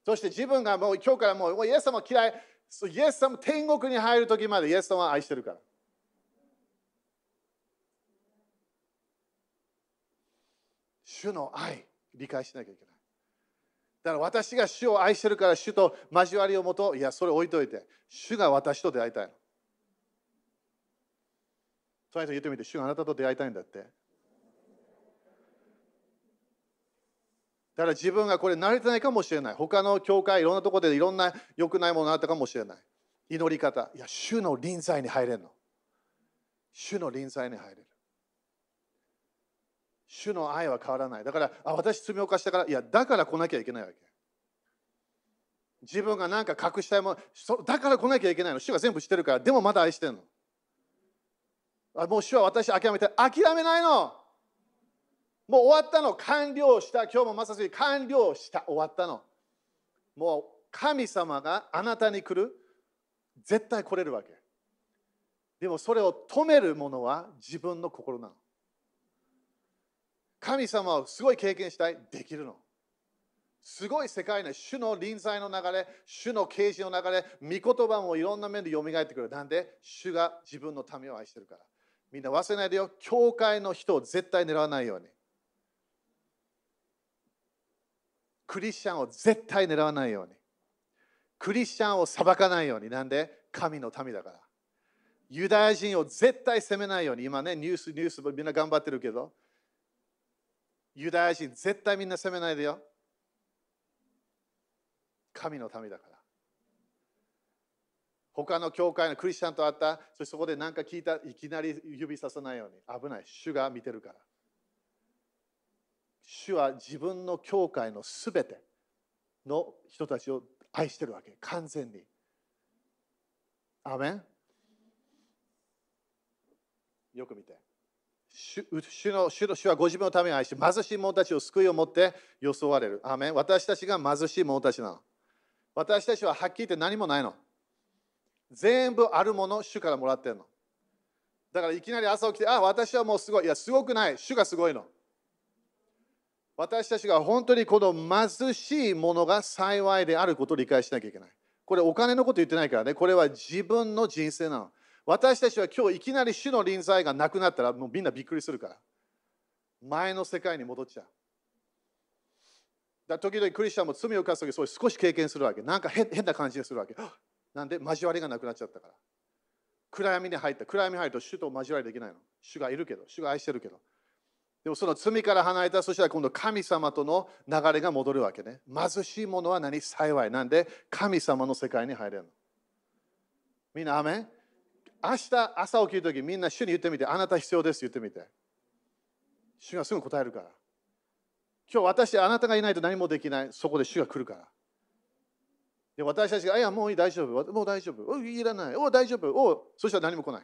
そして自分がもう今日からもうイエス様嫌い。そイエス様天国に入る時までイエス様は愛してるから。主の愛、理解しなきゃいけない。だから私が主を愛してるから主と交わりをもと、いや、それ置いといて、主が私と出会いたいの。その人言ってみて、主があなたと出会いたいんだって。だから自分がこれ慣れてないかもしれない。他の教会、いろんなところでいろんな良くないものがあったかもしれない。祈り方。いや、主の臨在に入れるの。主の臨在に入れる。主の愛は変わらない。だから、あ私罪を犯したから、いや、だから来なきゃいけないわけ。自分が何か隠したいもの、だから来なきゃいけないの。主が全部してるから、でもまだ愛してるの。あもう主は私諦めて、諦めないの。もう終わったの。完了した。今日もまさに完了した。終わったの。もう神様があなたに来る。絶対来れるわけ。でもそれを止めるものは自分の心なの。神様をすごい経験したい。できるの。すごい世界の主の臨在の流れ、主の啓示の流れ、御言葉もいろんな面で蘇ってくる。なんで、主が自分の民を愛してるから。みんな忘れないでよ。教会の人を絶対狙わないように。クリスチャンを絶対狙わないように。クリスチャンを裁かないように。なんで？神の民だから。ユダヤ人を絶対責めないように。今ね、ニュース、ニュースみんな頑張ってるけど、ユダヤ人絶対みんな責めないでよ。神の民だから。他の教会のクリスチャンと会った、そしてそこで何か聞いた、いきなり指ささないように。危ない。主が見てるから。主は自分の教会のすべての人たちを愛してるわけ。完全に。アメン？よく見て。主の主の主はご自分のために愛し、貧しい者たちを救いを持って装われる。アメン？私たちが貧しい者たちなの。私たちははっきり言って何もないの。全部あるもの、主からもらってるの。だからいきなり朝起きて、あ、私はもうすごい。いや、すごくない。主がすごいの。私たちが本当にこの貧しいものが幸いであることを理解しなきゃいけない。これお金のこと言ってないからね。これは自分の人生なの。私たちは今日いきなり主の臨在がなくなったらもうみんなびっくりするから。前の世界に戻っちゃう。だ時々クリスチャンも罪を犯すときそう少し経験するわけ。なんか変な感じがするわけ。なんで交わりがなくなっちゃったから。暗闇に入った。暗闇に入ると主と交わりできないの。主がいるけど、主が愛してるけど。でもその罪から離れた、そしたら今度神様との流れが戻るわけね。貧しいものは何？幸い。なんで？神様の世界に入れるの。みんな、アメ明日朝起きるときみんな主に言ってみて、あなた必要です言ってみて。主がすぐ答えるから。今日私、あなたがいないと何もできない。そこで主が来るから。で私たちが、いや、もういい、大丈夫。もう大丈夫。おいらない。お大丈夫。おそしたら何も来ない。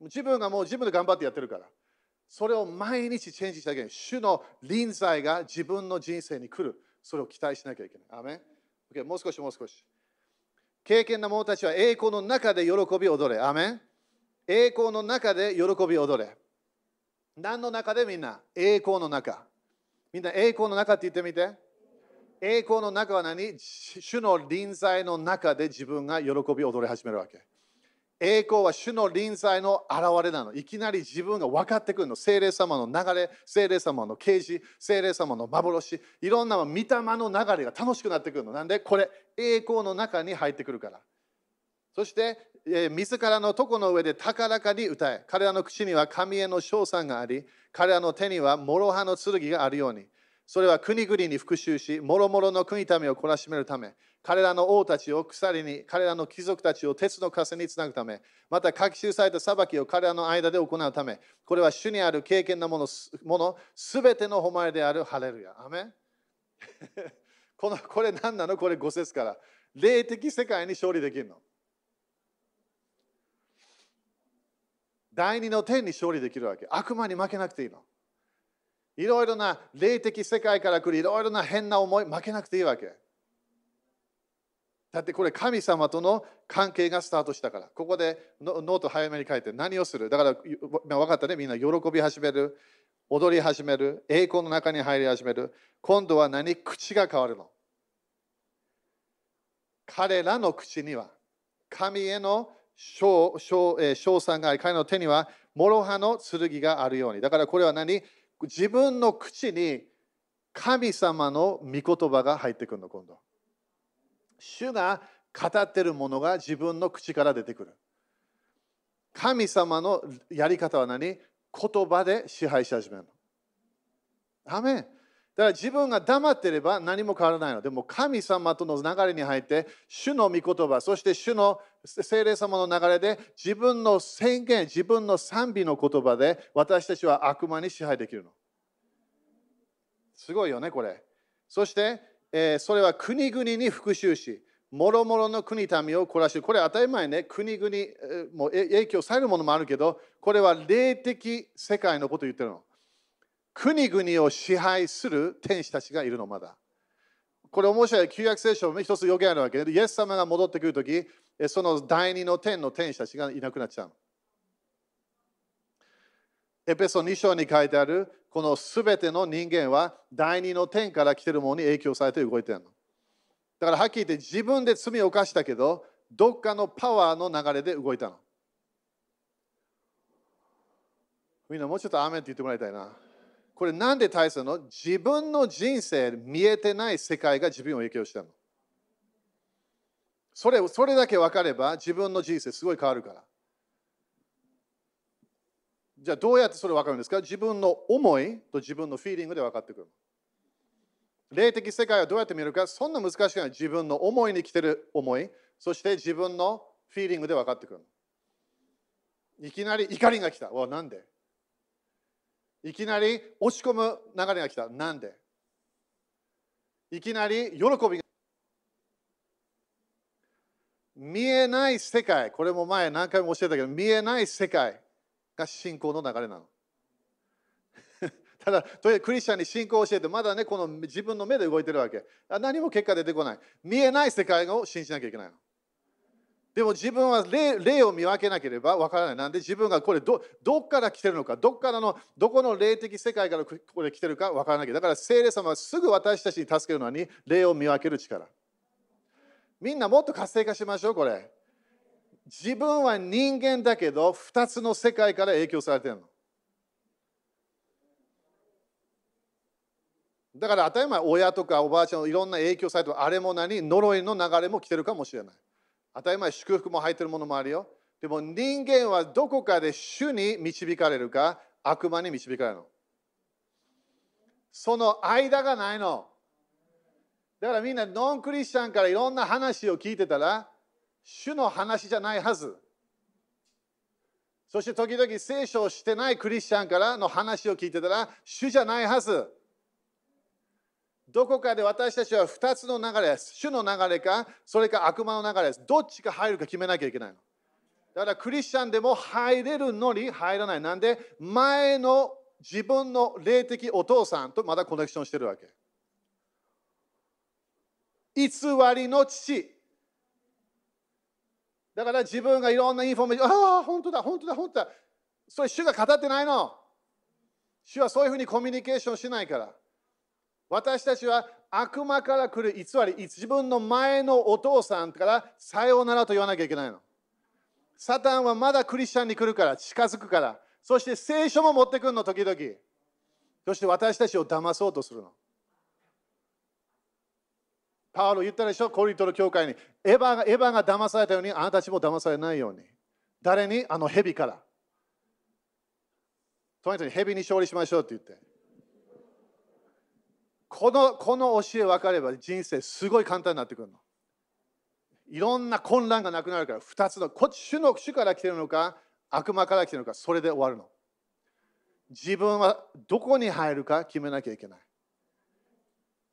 自分がもう自分で頑張ってやってるから。それを毎日チェンジしなきゃいけない。主の臨在が自分の人生に来る。それを期待しなきゃいけない。アメン、OK、もう少しもう少し。経験な者たちは栄光の中で喜び踊れ。アメン栄光の中で喜び踊れ。何の中でみんな？栄光の中。みんな栄光の中って言ってみて。栄光の中は何？主の臨在の中で自分が喜び踊り始めるわけ。栄光は主の臨在の現れなの。いきなり自分が分かってくるの。精霊様の流れ、精霊様の啓示、精霊様の幻、いろんな御霊の流れが楽しくなってくるの。なんでこれ、栄光の中に入ってくるから。そして、えー、自らの床の上で高らかに歌え。彼らの口には神への称賛があり、彼らの手には諸刃の剣があるように。それは国々に復讐し、もろもろの国民を懲らしめるため、彼らの王たちを鎖に、彼らの貴族たちを鉄の枷につなぐため、また書き記された裁きを彼らの間で行うため、これは主にある経験なもの、ものすべての誉れであるハレルヤ。アメ このこれ何なの？これ5節から。霊的世界に勝利できるの。第二の天に勝利できるわけ。悪魔に負けなくていいの。いろいろな霊的世界から来るいろいろな変な思い負けなくていいわけ。だってこれ神様との関係がスタートしたから。ここでノート早めに書いて何をするだから分かったね。みんな喜び始める。踊り始める。栄光の中に入り始める。今度は何？口が変わるの。彼らの口には神への称賛があり、彼の手には諸刃の剣があるように。だからこれは何？自分の口に神様の御言葉が入ってくるの、今度。主が語ってるものが自分の口から出てくる。神様のやり方は何？言葉で支配し始めるの。アメンだから自分が黙ってれば何も変わらないの。でも神様との流れに入って、主の御言葉、そして主の聖霊様の流れで自分の宣言、自分の賛美の言葉で私たちは悪魔に支配できるの。すごいよね、これ。そして、え、それは国々に復讐し、もろもろの国民を懲らしこれ当たり前ね、国々、も影響されるものもあるけど、これは霊的世界のことを言ってるの。国々を支配する天使たちがいるの、まだ。これ面白い。旧約聖書も一つ予言あるわけで、イエス様が戻ってくるとき、その第二の天の天使たちがいなくなっちゃう。エペソ2章に書いてある、このすべての人間は第二の天から来てるものに影響されて動いてるの。だからはっきり言って自分で罪を犯したけど、どっかのパワーの流れで動いたの。みんなもうちょっとアメンって言ってもらいたいな。これなんで大切なの？自分の人生見えてない世界が自分を影響してるの。それそれだけ分かれば自分の人生すごい変わるから。じゃあどうやってそれ分かるんですか？自分の思いと自分のフィーリングで分かってくる。霊的世界はどうやって見るか？そんな難しくない。自分の思いに来てる思い、そして自分のフィーリングで分かってくる。いきなり怒りが来た。わ、なんで？いきなり落ち込む流れが来た。なんで？いきなり喜びが見えない世界、これも前何回も教えたけど、見えない世界が信仰の流れなの。ただ、とりあえずクリスチャンに信仰を教えて、まだね、この自分の目で動いてるわけ。何も結果出てこない。見えない世界を信じなきゃいけないの。でも自分は霊を見分けなければわからない。なんで自分がこれどどっから来てるのか、どっからの、どこの霊的世界からここで来てるかわからない。だから聖霊様はすぐ私たちに助けるのに霊を見分ける力。みんなもっと活性化しましょう、これ。自分は人間だけど、2つの世界から影響されてるの。だから当たり前、親とかおばあちゃんのいろんな影響されてる、あれも何、呪いの流れも来てるかもしれない。当たり前、祝福も入ってるものもあるよ。でも人間はどこかで主に導かれるか、悪魔に導かれるの。その間がないの。だからみんなノンクリスチャンからいろんな話を聞いてたら、主の話じゃないはず。そして時々聖書をしてないクリスチャンからの話を聞いてたら、主じゃないはず。どこかで私たちは2つの流れです。主の流れか、それか悪魔の流れです。どっちが入るか決めなきゃいけないの。だからクリスチャンでも入れるのに入らない。なんで前の自分の霊的お父さんとまだコネクションしてるわけ。偽りの父。だから自分がいろんなインフォメーション、ああ、本当だ、本当だ、本当だ。それ主が語ってないの。主はそういうふうにコミュニケーションしないから。私たちは悪魔から来る偽り、自分の前のお父さんからさようならと言わなきゃいけないの。サタンはまだクリスチャンに来るから、近づくから。そして聖書も持ってくるの、時々。そして私たちを騙そうとするの。パウロ言ったでしょ、コリントの教会に。エヴァがエヴァが騙されたように、あなたたちも騙されないように。誰に？あの蛇から。とにかく蛇に勝利しましょうって言って。このこの教え分かれば人生すごい簡単になってくるの。いろんな混乱がなくなるから、2つの、こっち主の主から来てるのか、悪魔から来てるのか、それで終わるの。自分はどこに入るか決めなきゃいけない。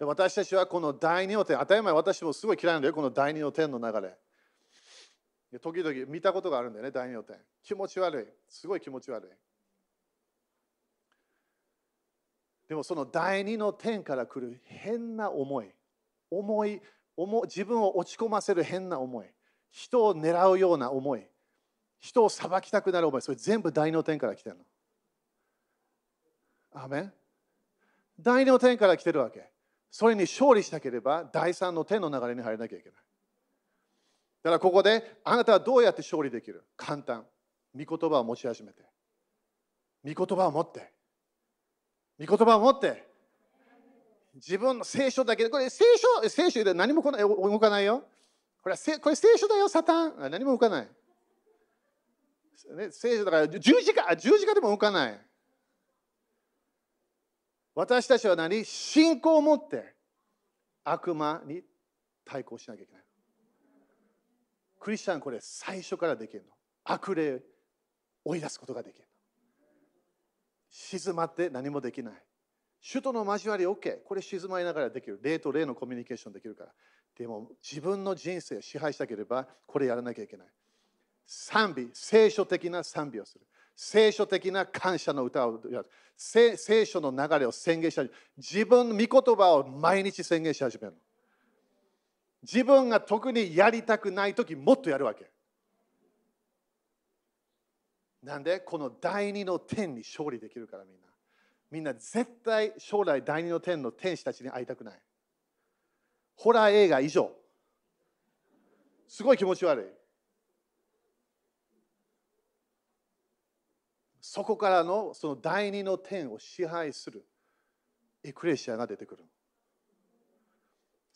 で私たちはこの第二の点、当たり前私もすごい嫌いなんだよ、この第二の点の流れ。で時々見たことがあるんだよね、第二の点。気持ち悪い。すごい気持ち悪い。でもその第二の点から来る変な思い、思い、自分を落ち込ませる変な思い、人を狙うような思い、人を裁きたくなる思い、それ全部第二の点から来てるの。アメン第二の点から来てるわけ。それに勝利したければ第三の点の流れに入らなきゃいけない。だからここであなたはどうやって勝利できる？簡単。御言葉を持ち始めて。御言葉を持って。御言葉を持って。自分の聖書だけで、これ聖書、聖書で何も動かないよ。これこれ聖書だよ、サタン。何も動かない。ね、聖書だから十字架、十字架でも動かない。私たちは何？信仰を持って悪魔に対抗しなきゃいけない。クリスチャンこれ最初からできるの。悪霊追い出すことができる。静まって何もできない。首都の交わり OK。これ静まりながらできる。霊と霊のコミュニケーションできるから。でも自分の人生を支配したければこれやらなきゃいけない。賛美、聖書的な賛美をする。聖書的な感謝の歌をやる。聖書の流れを宣言し始める。自分の御言葉を毎日宣言し始める。自分が特にやりたくないときもっとやるわけ。なんで？この第二の天に勝利できるからみんな。みんな絶対将来第二の天の天使たちに会いたくない。ホラー映画以上。すごい気持ち悪い。そこからのその第二の点を支配するエクレシアが出てくる。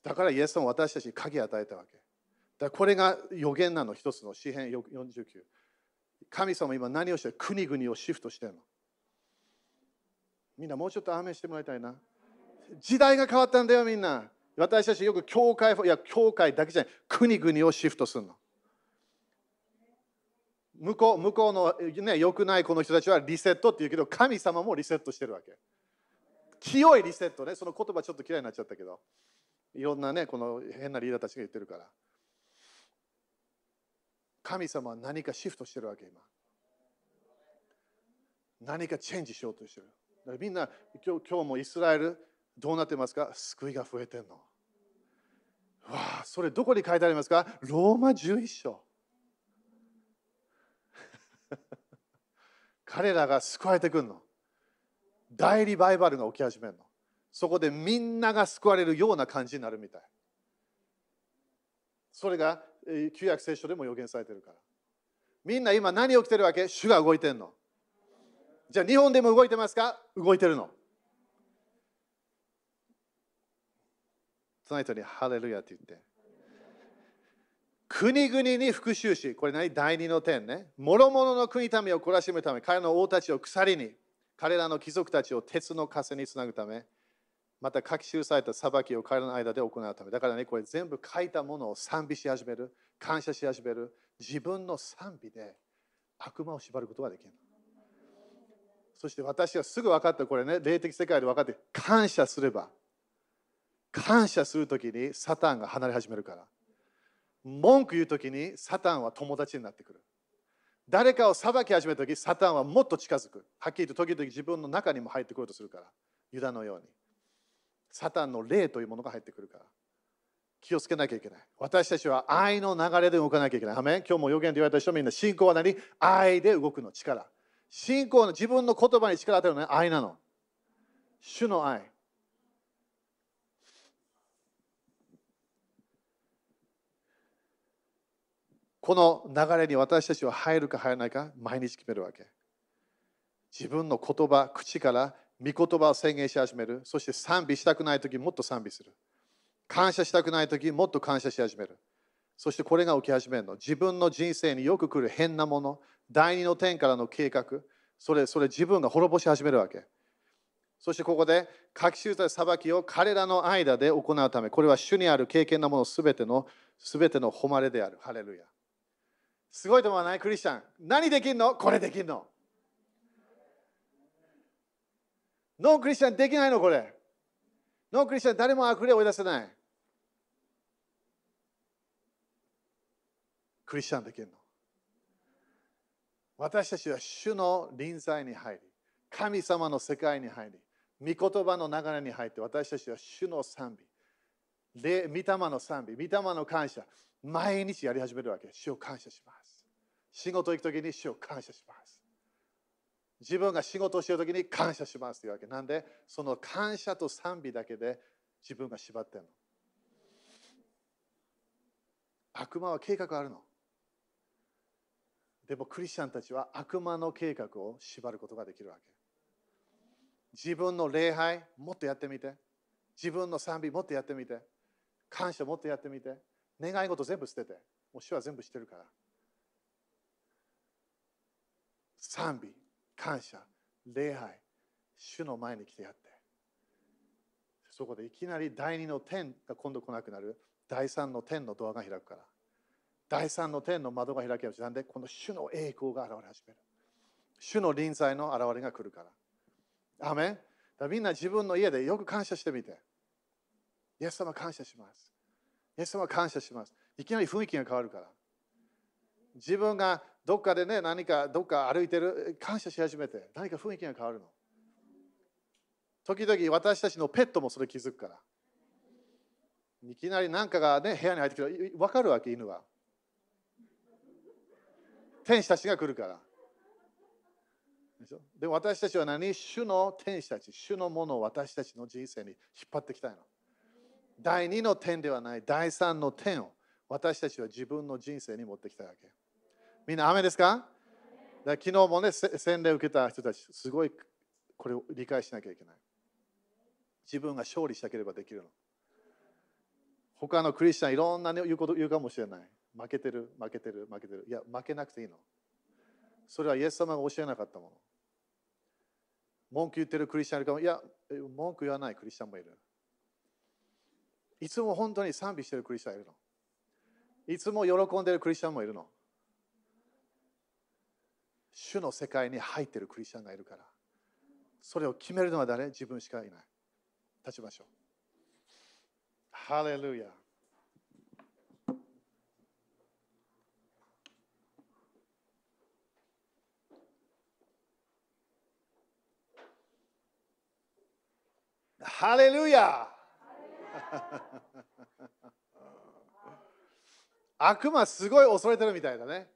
だからイエス様は私たちに鍵を与えたわけ。だこれが予言なの一つの詩編49。神様今何をして国々をシフトしてるの。みんなもうちょっとアーメンしてもらいたいな。時代が変わったんだよみんな。私たちよく教会、いや教会だけじゃない、国々をシフトするの。向こう向こうの、ね、良くないこの人たちはリセットって言うけど、神様もリセットしてるわけ。清いリセットね、その言葉ちょっと嫌いになっちゃったけど、いろんなね、この変なリーダーたちが言ってるから。神様は何かシフトしてるわけ、今。何かチェンジしようとしてる。だからみんな今日今日もイスラエルどうなってますか？救いが増えてんの。わあ、それどこに書いてありますか？ローマ11章。彼らが救われてくるの。大リバイバルが起き始めるの。そこでみんなが救われるような感じになるみたい。それが旧約聖書でも予言されてるから。みんな今何起きてるわけ？主が動いてるの。じゃあ日本でも動いてますか？動いてるの。その人にハレルヤって言って。国々に復讐し、これ何？第二の点ね。諸々の国民を懲らしむため、彼の王たちを鎖に、彼らの貴族たちを鉄の枷につなぐため、また書き記された裁きを彼らの間で行うため。だからね、これ全部書いたものを賛美し始める、感謝し始める、自分の賛美で悪魔を縛ることができる。そして私はすぐ分かった、これね、霊的世界で分かって、感謝すれば、感謝するときにサタンが離れ始めるから。文句言うときにサタンは友達になってくる。誰かを裁き始めたとき、サタンはもっと近づく。はっきりと時々自分の中にも入ってくるとするから。ユダのように。サタンの霊というものが入ってくるから。気をつけなきゃいけない。私たちは愛の流れで動かなきゃいけない。アメ今日も予言で言われた人みんな信仰は何？愛で動くの力。信仰の自分の言葉に力を与えるのは愛なの。主の愛。この流れに私たちは入るか入らないか毎日決めるわけ。自分の言葉、口から御言葉を宣言し始める。そして賛美したくないときもっと賛美する。感謝したくないときもっと感謝し始める。そしてこれが起き始めるの。自分の人生によく来る変なもの、第二の天からの計画、それそれ自分が滅ぼし始めるわけ。そしてここで、書き記さ裁きを彼らの間で行うため、これは主にある経験なものすべての、すべての誉れである。ハレルヤ。すごいと思わない？クリスチャン。何できんの？これできんの。ノンクリスチャンできないの？これ。ノンクリスチャン誰も悪霊を追い出せない。クリスチャンできるの？私たちは主の臨在に入り、神様の世界に入り、御言葉の流れに入って、私たちは主の賛美、で、御霊の賛美、御霊の感謝、毎日やり始めるわけ。主を感謝します。仕事行くときに主を感謝します。自分が仕事をしているときに感謝しますというわけ。なんで、その感謝と賛美だけで自分が縛ってるの。悪魔は計画あるの。でもクリスチャンたちは悪魔の計画を縛ることができるわけ。自分の礼拝もっとやってみて。自分の賛美もっとやってみて。感謝もっとやってみて。願い事全部捨てて。もう主は全部してるから。賛美、感謝、礼拝、主の前に来てやって。そこでいきなり第二の天が今度来なくなる。第三の天のドアが開くから。第三の天の窓が開けるなんで、この主の栄光が現れ始める。主の臨在の現れが来るから。アメンだみんな自分の家でよく感謝してみて。イエス様感謝します。イエス様感謝します。いきなり雰囲気が変わるから。自分がどっかでね、何かどっか歩いてる、感謝し始めて、何か雰囲気が変わるの。時々私たちのペットもそれ気づくから。いきなり何かがね、部屋に入ってくる。分かるわけ、犬は。天使たちが来るから。でも私たちは何？主の天使たち、主のものを私たちの人生に引っ張ってきたいの。第2の点ではない、第3の点を私たちは自分の人生に持ってきたわけ。みんな雨ですか？だ昨日もね、洗礼を受けた人たち、すごいこれを理解しなきゃいけない。自分が勝利したければできるの。他のクリスチャンいろんな、ね、言うこと言うかもしれない。負けてる、負けてる、負けてる。いや、負けなくていいの。それはイエス様が教えなかったもの。文句言ってるクリスチャンいるかも。いや、文句言わないクリスチャンもいる。いつも本当に賛美しているクリスチャンいるの。いつも喜んでるクリスチャンもいるの。主の世界に入っているクリスチャンがいるから。それを決めるのは誰？自分しかいない。立ちましょう。ハレルヤ。ハレルヤ 悪魔すごい恐れてるみたいだね。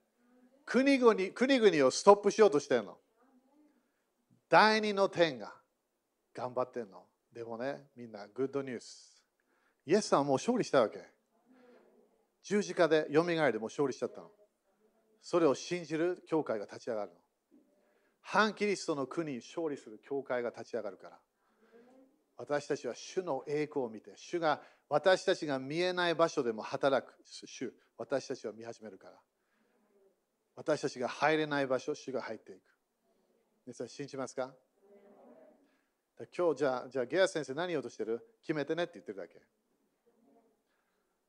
国々国々をストップしようとしてるの。第二の天が頑張ってるの。でもね、みんな、グッドニュース。イエスさんはもう勝利したわけ。十字架で、よみがえりでもう勝利しちゃったの。それを信じる教会が立ち上がるの。反キリストの国に勝利する教会が立ち上がるから。私たちは主の栄光を見て、主が私たちが見えない場所でも働く主、私たちは見始めるから。私たちが入れない場所、主が入っていく。皆さん信じますか？今日じゃあ、じゃあゲア先生何言おうとしてる？決めてねって言ってるだけ。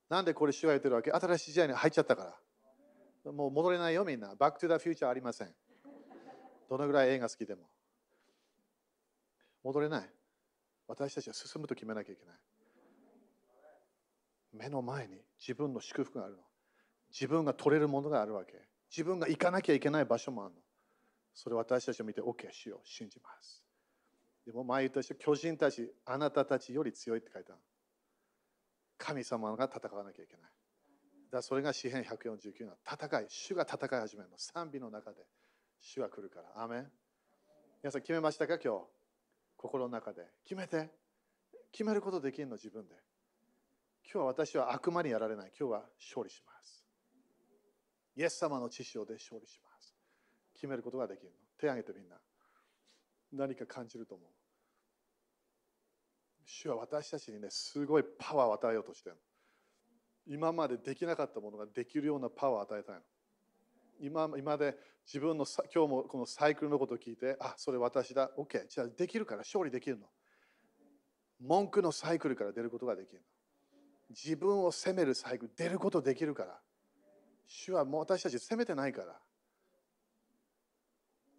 なんでこれ主が言ってるわけ？新しい時代に入っちゃったから。もう戻れないよみんな。バックトゥザフューチャーありません。どのぐらい映画好きでも。戻れない。私たちは進むと決めなきゃいけない。目の前に自分の祝福があるの。自分が取れるものがあるわけ。自分が行かなきゃいけない場所もあるの。それ私たちを見て OK しよう。信じます。でも前言った人、巨人たち、あなたたちより強いって書いて。神様が戦わなきゃいけない。だそれが詩篇149の戦い。主が戦い始めるの。賛美の中で主は来るから。アメン皆さん決めましたか？今日。心の中で。決めて。決めることできるの自分で。今日は私は悪魔にやられない。今日は勝利します。イエス様の知識で勝利します。決めることができるの。手を挙げてみんな。何か感じると思う。主は私たちにね、すごいパワーを与えようとしてる今までできなかったものができるようなパワーを与えたいの。今今で自分の今日もこのサイクルのことを聞いて、あ、それ私だ。OK。じゃあできるから勝利できるの。文句のサイクルから出ることができるの。自分を責めるサイクル、出ることできるから。主はもう私たち責めてないから。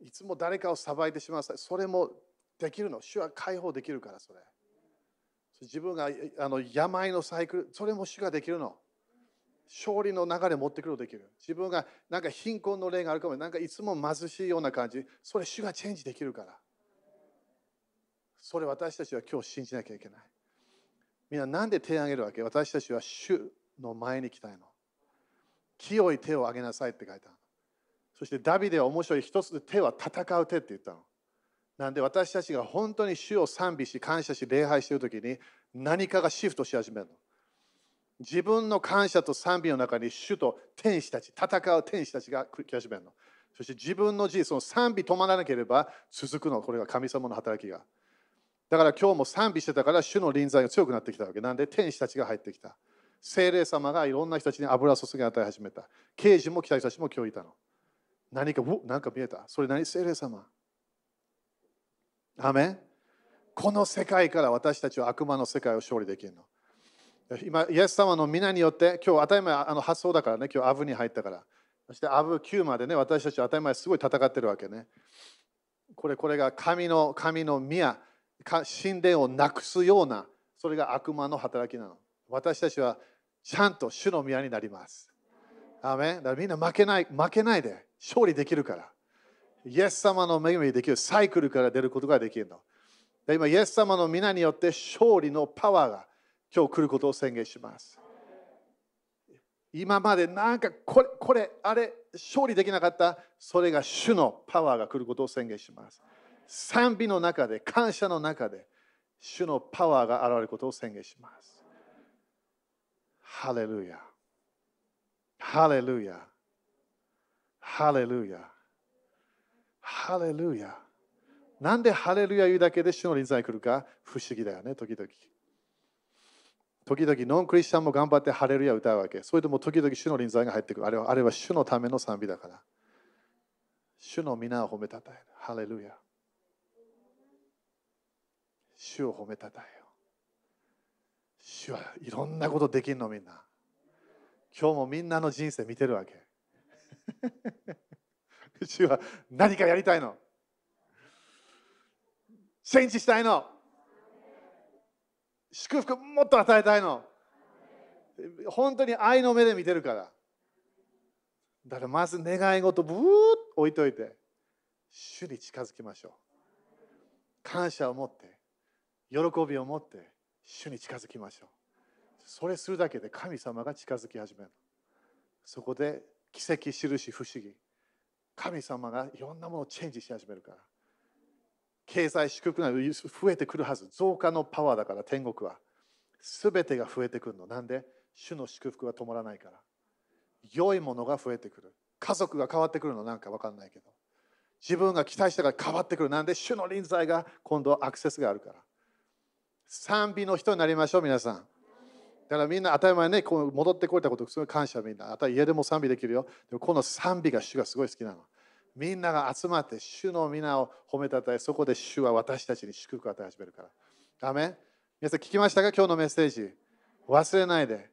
いつも誰かを裁いてしまう。それもできるの。主は解放できるから、それ。自分があの病のサイクル、それも主ができるの。勝利の流れ持ってくるとできる。自分がなんか貧困の例があるかもなんかいつも貧しいような感じ、それ主がチェンジできるから。それ私たちは今日信じなきゃいけない。みんななんで手を挙げるわけ？私たちは主の前に来たいの。清い手を挙げなさいって書いてある。そしてダビデは面白い一つ手は戦う手って言ったの。なんで私たちが本当に主を賛美し、感謝し、礼拝してるときに何かがシフトし始めるの。自分の感謝と賛美の中に主と天使たち、戦う天使たちが来始めるの。そして自分の事実、その賛美止まらなければ続くの。これが神様の働きが。だから今日も賛美してたから主の臨在が強くなってきたわけ。なんで天使たちが入ってきた？精霊様がいろんな人たちに油注ぎ与え始めた。刑事も来た人たちも今日いたの。何か、何か見えた？それ何？精霊様アメこの世界から私たちは悪魔の世界を勝利できるの。今、イエス様の皆によって、今日当たり前あの発想だからね、今日アブに入ったから。そしてアブ9までね、私たちは当たり前すごい戦ってるわけね。これ、これが神の神の宮、神殿をなくすような、それが悪魔の働きなの。私たちはちゃんと主の宮になります。アメだからみんな負けない、負けないで勝利できるから。イエス様の恵みできるサイクルから出ることができるの。今、イエス様の皆によって勝利のパワーが今日来ることを宣言します。今までなんかこれ、これ、あれ、勝利できなかった、それが主のパワーが来ることを宣言します。賛美の中で、感謝の中で、主のパワーが現れることを宣言します。ハレルヤ。ハレルヤ。ハレルヤ。ハレルヤ。なんでハレルヤ言うだけで主の臨在来るか？不思議だよね、時々。時々ノンクリスチャンも頑張ってハレルヤ歌うわけ。それでも時々主の臨在が入ってくる。あれはあれは主のための賛美だから。主の皆を褒めたたえる。ハレルヤ。主を褒めたたえよ。主はいろんなことできるのみんな。今日もみんなの人生見てるわけ。主は何かやりたいの。チェンジしたいの。祝福もっと与えたいの。本当に愛の目で見てるから。だからまず願い事ブーッ置いといて、主に近づきましょう。感謝を持って、喜びを持って、主に近づきましょう。それするだけで神様が近づき始める。そこで奇跡、印、不思議。神様がいろんなものをチェンジし始めるから。経済祝福が増えてくるはず。増加のパワーだから天国は。すべてが増えてくるの。なんで？主の祝福が止まらないから。良いものが増えてくる。家族が変わってくるのなんか分かんないけど。自分が期待したから変わってくる。なんで？主の臨在が今度アクセスがあるから。賛美の人になりましょう、皆さん。だからみんな当たり前ね、こう戻ってこれたことすごい感謝みんな。あと家でも賛美できるよ。でもこの賛美が主がすごい好きなの。みんなが集まって主の皆を褒めたたえ、そこで主は私たちに祝福を与え始めるから。アメ皆さん聞きましたか？今日のメッセージ。忘れないで。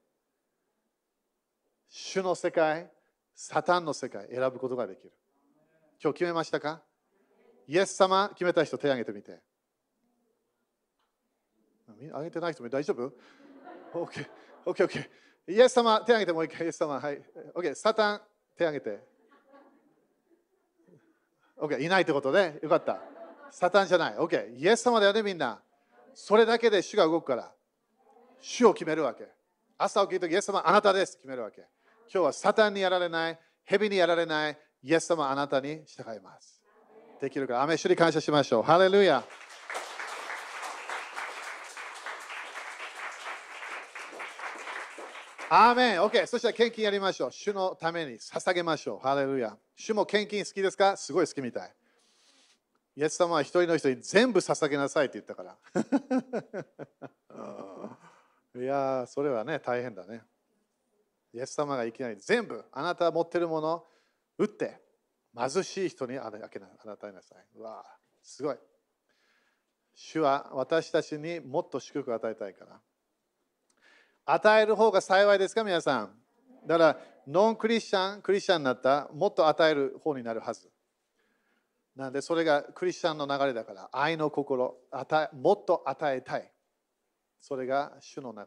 主の世界、サタンの世界選ぶことができる。今日決めましたか？イエス様決めた人手を挙げてみて。挙げてない人も大丈夫 ?OK、OK、OK。イエス様手を挙げてもう一回。イエス様。はい。OK。サタン手を挙げて。OK。いないってことで、よかった。サタンじゃない。OK。イエス様だよね、みんな。それだけで主が動くから。主を決めるわけ。朝起きるとき、イエス様あなたです決めるわけ。今日はサタンにやられない、蛇にやられない、イエス様あなたに従います。できるから、アメ主に感謝しましょう。ハレルヤ。アーメン !OK。そしたら献金やりましょう。主のために捧げましょう。ハレルヤ。主も献金好きですか？すごい好きみたい。イエス様は一人の人に全部捧げなさいって言ったから。いやそれはね、大変だね。イエス様がいきなり全部、あなたが持ってるものを打って、貧しい人にあげな与えなさい。うわすごい。主は私たちにもっと祝福を与えたいから。与える方が幸いですか、皆さん？だから、ノンクリスチャン、クリスチャンになったら、もっと与える方になるはず。なんで、それがクリスチャンの流れだから、愛の心、与えもっと与えたい。それが主の流れ。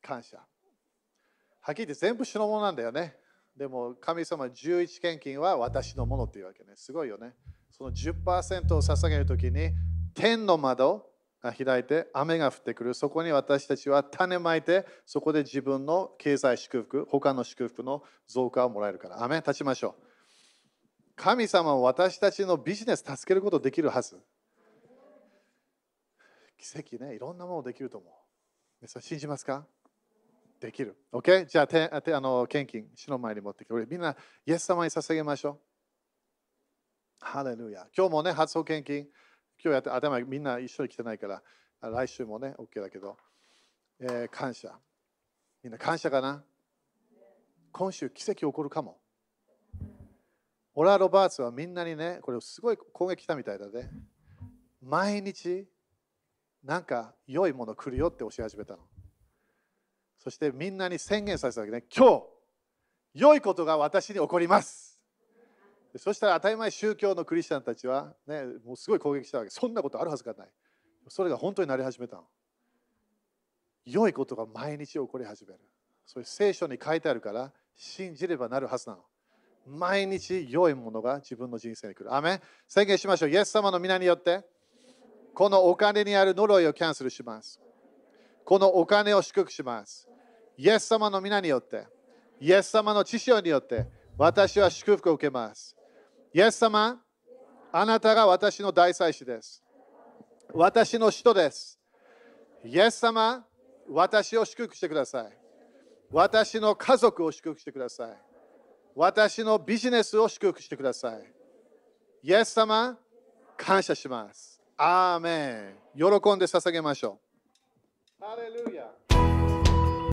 感謝。はっきり言って全部主のものなんだよね。でも、神様11献金は私のものっていうわけね。すごいよね。その10%を捧げるときに、天の窓、が開いて雨が降ってくる。そこに私たちは種まいてそこで自分の経済祝福他の祝福の増加をもらえるから。雨立ちましょう。神様は私たちのビジネス助けることできるはず。奇跡ね。いろんなものできると思う。皆さん信じますか？できる。OK じゃあてあの献金主の前に持ってきて。みんなイエス様に捧げましょう。ハレルヤ。今日もね初保献金。今日やって頭みんな一緒に来てないから、来週もね、OK だけど、えー、感謝。みんな感謝かな？今週奇跡起こるかも。オラ・ロバーツはみんなにね、これすごい攻撃来たみたいだね。毎日、なんか良いもの来るよって教え始めたの。そしてみんなに宣言させたわけね。今日、良いことが私に起こります。そしたら当たり前宗教のクリスチャンたちは、ね、もうすごい攻撃したわけそんなことあるはずがないそれが本当になり始めたの良いことが毎日起こり始めるそれ聖書に書いてあるから信じればなるはずなの毎日良いものが自分の人生に来る。アメ宣言しましょう。イエス様の皆によって、このお金にある呪いをキャンセルします。このお金を祝福します。イエス様の皆によって、イエス様の知識によって、私は祝福を受けます。イエス様、あなたが私の大祭司です。私の人です。イエス様、私を祝福してください。私の家族を祝福してください。私のビジネスを祝福してください。イエス様、感謝します。アーメン。喜んで捧げましょう。